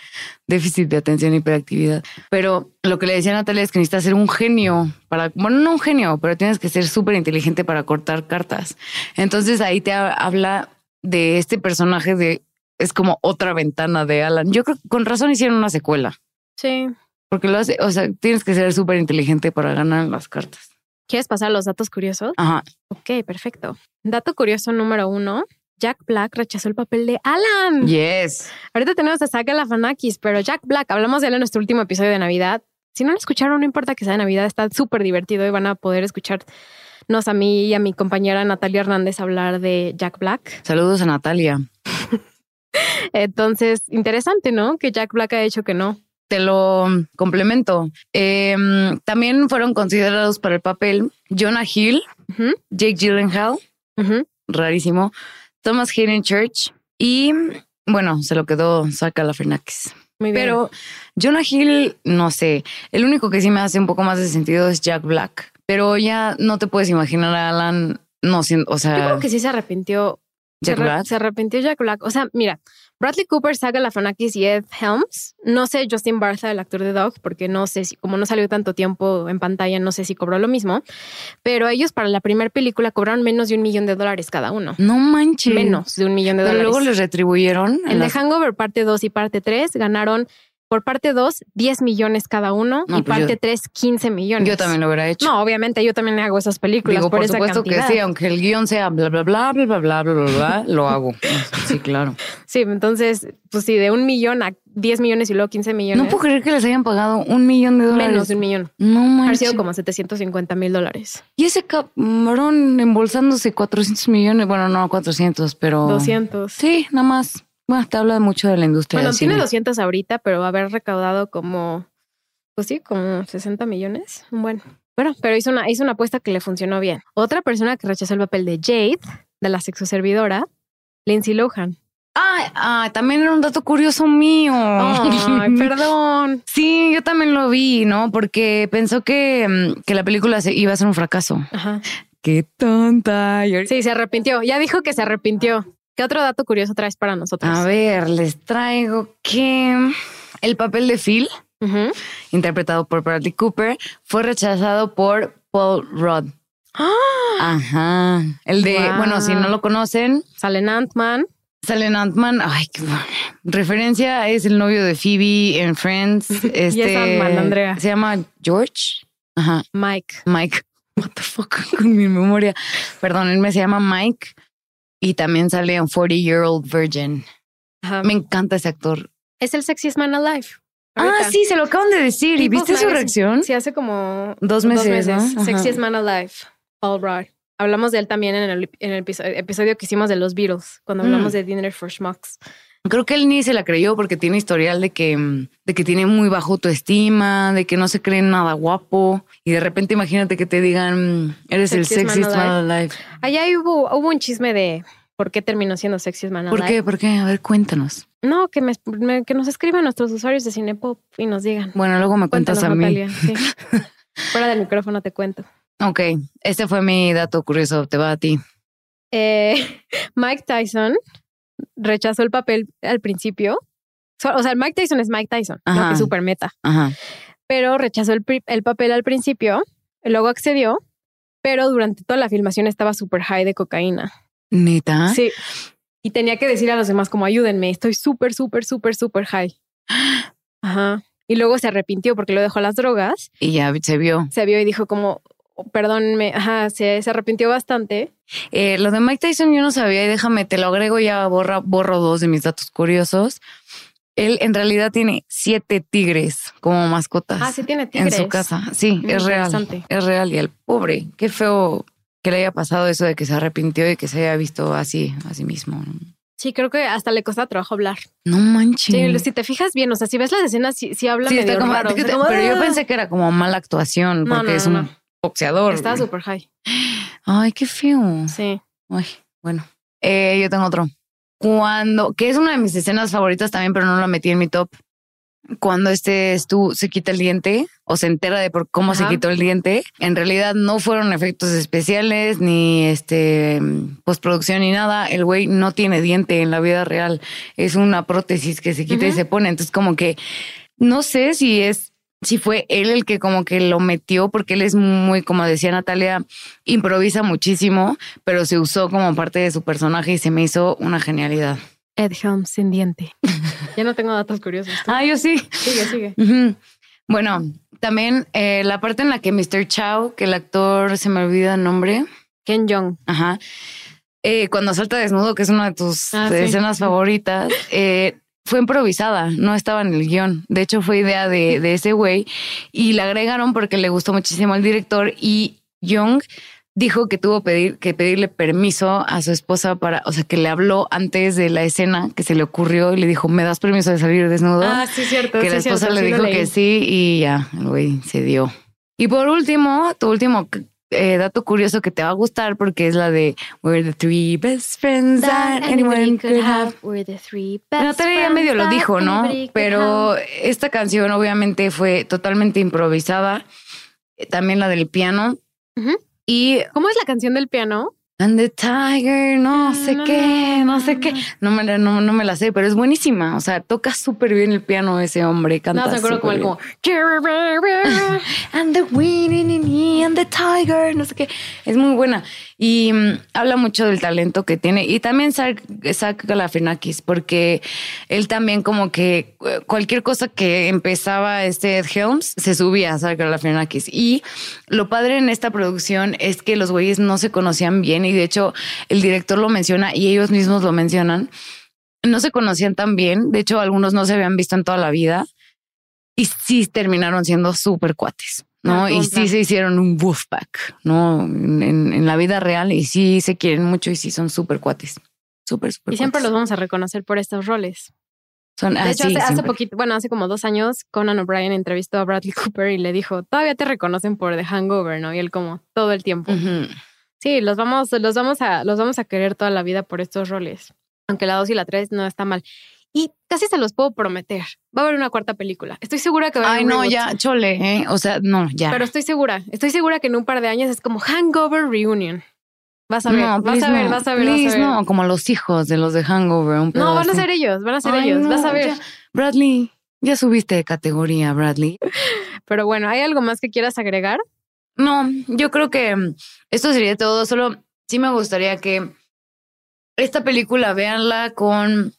déficit de atención e hiperactividad. Pero lo que le decía a Natalia es que necesitas ser un genio para, bueno, no un genio, pero tienes que ser súper inteligente para cortar cartas. Entonces ahí te ha- habla de este personaje de, es como otra ventana de Alan. Yo creo que con razón hicieron una secuela, Sí. porque lo hace, o sea, tienes que ser súper inteligente para ganar las cartas. ¿Quieres pasar a los datos curiosos? Ajá. Ok, perfecto. Dato curioso número uno. Jack Black rechazó el papel de Alan. Yes. Ahorita tenemos a Saga Lafanakis, pero Jack Black, hablamos de él en nuestro último episodio de Navidad. Si no lo escucharon, no importa que sea de Navidad, está súper divertido y van a poder escucharnos a mí y a mi compañera Natalia Hernández hablar de Jack Black. Saludos a Natalia. (laughs) Entonces, interesante, ¿no? Que Jack Black ha hecho que no. Te lo complemento. Em, también fueron considerados para el papel Jonah Hill, Jake Gyllenhaal, rarísimo, Thomas Hayden Church y bueno, se lo quedó Saca la. Muy bien. Pero Jonah Hill, no sé, el único que sí me hace un poco más de sentido es Jack Black, pero ya no te puedes imaginar a Alan, no siendo, o yo sea, creo que sí se arrepintió Jack se, Black. se arrepintió Jack Black. O sea, mira, Bradley Cooper, Saga Lafanakis y Ed Helms. No sé Justin Bartha, el actor de Dog, porque no sé si, como no salió tanto tiempo en pantalla, no sé si cobró lo mismo. Pero ellos para la primera película cobraron menos de un millón de dólares cada uno. No manches. Menos de un millón de Pero dólares. luego les retribuyeron. En The las- Hangover parte 2 y parte 3 ganaron por parte 2 10 millones cada uno No, y pues parte yo- 3 15 millones. Yo también lo hubiera hecho. No, obviamente yo también hago esas películas Digo, por, por, esa supuesto cantidad. que sí, aunque el guion sea bla, bla, bla, bla, bla, bla, bla, bla, (laughs) lo hago. Sí, claro. Sí, entonces, pues sí, de un millón a 10 millones y luego 15 millones. No puedo creer que les hayan pagado un millón de dólares. menos de un millón. No Ha manches. sido como 750 mil dólares. Y ese cabrón embolsándose 400 millones. Bueno, no 400, pero. 200. Sí, nada más. Bueno, te habla mucho de la industria Bueno, del tiene cine. 200 ahorita, pero haber recaudado como, pues sí, como 60 millones. Bueno, bueno, pero hizo una, hizo una apuesta que le funcionó bien. Otra persona que rechazó el papel de Jade, de la sexoservidora, Lindsay Lohan. Ah, ah, también era un dato curioso mío. Ay, (laughs) perdón. Sí, yo también lo vi, ¿no? Porque pensó que, mm, que la película se- iba a ser un fracaso. Ajá. Qué tonta. Sí, se arrepintió. Ya dijo que se arrepintió. ¿Qué otro dato curioso traes para nosotros? A ver, les traigo que el papel de Phil, interpretado por Bradley Cooper, fue rechazado por Paul Rudd. Ajá. El de, Wow. bueno, si no lo conocen, Sale en Ant-Man. sale en Ant-Man. Ay, qué bueno. Referencia es el novio de Phoebe en Friends. (laughs) Este, Ant-Man, Andrea. Se llama George. Ajá. Mike. Mike. (laughs) What the fuck (laughs) con mi memoria. Perdón, él me se llama Mike y también sale en 40 Year Old Virgin. Ajá. Me encanta ese actor. Es el sexiest man alive. Ah, sí, se lo acaban de decir. ¿Y viste su reacción? Sí, hace como Dos meses. Sexiest Man Alive, Paul Rudd. Hablamos de él también en el, en el episodio, episodio que hicimos de los Beatles, cuando Mm. hablamos de Dinner for Schmucks. Creo que él ni se la creyó porque tiene historial de que, de que tiene muy bajo autoestima, de que no se cree nada guapo. Y de repente imagínate que te digan, eres el Sexiest man alive. Allá hubo, hubo un chisme de por qué terminó siendo Sexiest Man ¿Por Alive. qué? ¿Por qué? A ver, cuéntanos. No, que, me, me- que nos escriban nuestros usuarios de Cinepop y nos digan. Bueno, luego me cuentas Cuéntanos, a mí. Natalia. Sí. (laughs) Fuera del micrófono te cuento. Ok, este fue mi dato curioso. Te va a ti. Eh, (laughs) Mike Tyson rechazó el papel al principio. O sea, Mike Tyson es Mike Tyson, ¿no? Que es super meta. Ajá. pero rechazó el, papel al principio, luego accedió, pero durante toda la filmación estaba súper high de cocaína. Neta. Sí. Y tenía que decir a los demás como ayúdenme, estoy súper, súper, súper, súper high. (gasps) Ajá. Y luego se arrepintió porque lo dejó las drogas, Y ya se vio. se vio y dijo como, "Oh, perdónme, ajá, se, se arrepintió bastante. Eh, lo de Mike Tyson yo no sabía y déjame, te lo agrego ya, borra, borro dos de mis datos curiosos. Él en realidad tiene siete tigres como mascotas Ah, sí tiene en tigres. su casa. Sí, Mm, es real. Es real. Y el pobre, qué feo que le haya pasado eso de que se arrepintió y que se haya visto así, a sí mismo. Sí, creo que hasta le cuesta trabajo hablar. No manches. Sí, si te fijas bien, o sea, si ves las escenas, sí, sí habla Sí, está medio como- raro. que- Está como, pero yo "Ah". pensé que era como mala actuación porque no, es un no. Boxeador. Estaba súper high. Ay, qué feo. Sí. Ay, bueno. Eh, yo tengo otro. Cuando, que es una de mis escenas favoritas también, pero no la metí en mi top. Cuando este Stu se quita el diente o se entera de por cómo se Ajá. quitó el diente, en realidad no fueron efectos especiales ni este postproducción ni nada. El güey no tiene diente en la vida real. Es una prótesis que se quita y Ujú. se pone. Entonces, como que no sé si es si fue él el que como que lo metió, porque él es muy, como decía Natalia, improvisa muchísimo, pero se usó como parte de su personaje y se me hizo una genialidad. Ed Helms sin diente. (laughs) ya no tengo datos curiosos. ¿Tú? Ah, yo sí. Sigue, sigue. Bueno, también eh, la parte en la que Mr. Chow, que el actor se me olvida el nombre, Ken Jong. ajá, eh, cuando salta desnudo, que es una de tus Ah, sí. escenas favoritas, eh, fue improvisada, no estaba en el guion. De hecho, fue idea de, de ese güey y la agregaron porque le gustó muchísimo al director y Young dijo que tuvo pedir, que pedirle permiso a su esposa para, o sea, que le habló antes de la escena que se le ocurrió y le dijo, ¿me das permiso de salir desnudo? Ah, sí, cierto. que sí, la esposa cierto, le sí dijo que sí y ya, el güey se dio. Y por último, tu último eh, dato curioso que te va a gustar porque es la de We're the three best friends that anyone could have. We're the three best ya medio lo dijo, ¿no? Pero esta canción obviamente fue totalmente improvisada. Eh, También la del piano. Y ¿Cómo es la canción del piano? And the Tiger, no sé qué, no sé qué. No me, la- no, no me la sé, pero es buenísima. O sea, toca súper bien el piano ese hombre. Canta No, se acuerdo como el como. (laughs) And the winning and the tiger, no sé qué. Es muy buena. Y mm, habla mucho del talento que tiene. Y también Zach, Zach Galifianakis, porque él también como que cualquier cosa que empezaba este Ed Helms, se subía a Zach Galifianakis. Y lo padre en esta producción es que los güeyes no se conocían bien. Y de hecho, el director lo menciona y ellos mismos lo mencionan. No se conocían tan bien. De hecho, algunos no se habían visto en toda la vida. Y sí terminaron siendo súper cuates. ¿no? Y sí se hicieron un wolfpack, ¿no? En, la vida real y sí se quieren mucho y sí son súper cuates. Súper, súper Y siempre los vamos a reconocer por estos roles. Son De ah, hecho, sí, hace, hace poquito, bueno, hace como dos años, Conan O'Brien entrevistó a Bradley Cooper y le dijo, todavía te reconocen por The Hangover, ¿no? Y él como todo el tiempo. Sí, los vamos, los vamos a, los vamos a querer toda la vida por estos roles. Aunque la dos y la tres no está mal. Y casi se los puedo prometer. Va a haber una cuarta película. Estoy segura que va a haber Ay, un no, reboot. ya, chole, ¿eh? O sea, no, ya. Pero estoy segura, estoy segura que en un par de años es como Hangover Reunion. Vas a ver, no, vas a ver, no. vas a ver, vas a ver. no, como los hijos de los de Hangover. un No, van a ser ellos, van a ser Ay, ellos, no, vas a ver. ya. Bradley, ya subiste de categoría, Bradley. (laughs) Pero bueno, ¿hay algo más que quieras agregar? No, yo creo que mm, esto sería todo. Solo sí me gustaría que esta película véanla con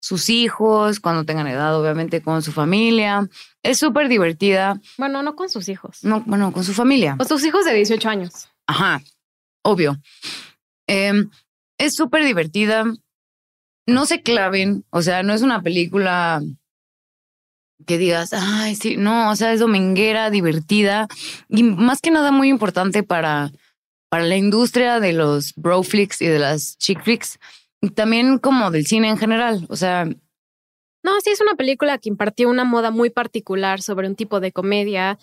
sus hijos, cuando tengan edad, obviamente con su familia. Es súper divertida. Bueno, no con sus hijos. No, bueno, con su familia. O sus hijos de 18 años. Ajá, obvio. Em, es súper divertida. No se claven, o sea, no es una película que digas, ay, sí, no, o sea, es dominguera, divertida y más que nada muy importante para, para la industria de los bro y de las chick flicks y también como del cine en general. O sea, No, sí es una película que impartió una moda muy particular sobre un tipo de comedia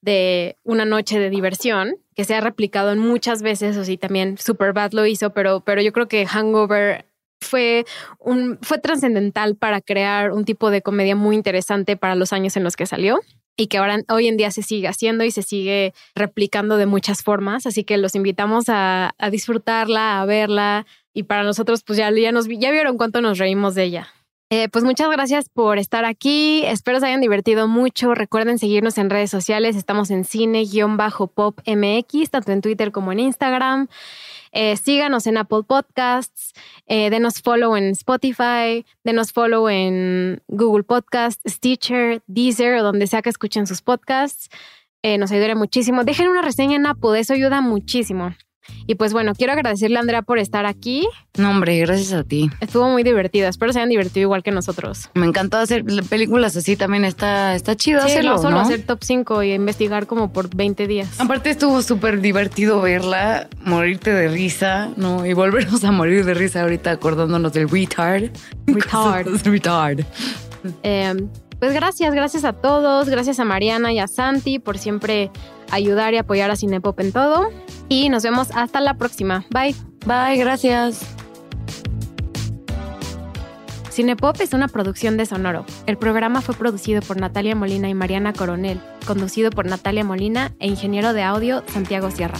de una noche de diversión que se ha replicado en muchas veces, o sí, también Superbad lo hizo, pero, pero yo creo que Hangover fue un fue trascendental para crear un tipo de comedia muy interesante para los años en los que salió y que ahora hoy en día se sigue haciendo y se sigue replicando de muchas formas, así que los invitamos a, a disfrutarla, a verla y para nosotros pues ya, ya nos ya vieron cuánto nos reímos de ella. Eh, pues muchas gracias por estar aquí. Espero se hayan divertido mucho. Recuerden seguirnos en redes sociales. Estamos en cine-pop MX, tanto en Twitter como en Instagram. Eh, síganos en Apple Podcasts. eh, denos follow en Spotify. Denos follow en Google Podcasts, Stitcher, Deezer o donde sea que escuchen sus podcasts. Eh, nos ayudaría muchísimo. Dejen una reseña en Apple. Eso ayuda muchísimo. Y pues bueno, quiero agradecerle a Andrea por estar aquí. no, hombre, gracias a ti. Estuvo muy divertido. Espero se hayan divertido igual que nosotros. Me encantó hacer películas así también. Está, está chido Sí, hacerlo, no solo ¿no? hacer top 5 y investigar como por 20 días. Aparte estuvo súper divertido verla, morirte de risa, ¿no? Y volvernos a morir de risa ahorita acordándonos del retard. (laughs) Retard. (laughs) retard. Eh, pues gracias, gracias a todos, gracias a Mariana y a Santi por siempre ayudar y apoyar a Cinepop en todo. Y nos vemos hasta la próxima. Bye. Bye, gracias. Cinepop es una producción de Sonoro. El programa fue producido por Natalia Molina y Mariana Coronel, conducido por Natalia Molina e ingeniero de audio Santiago Sierra.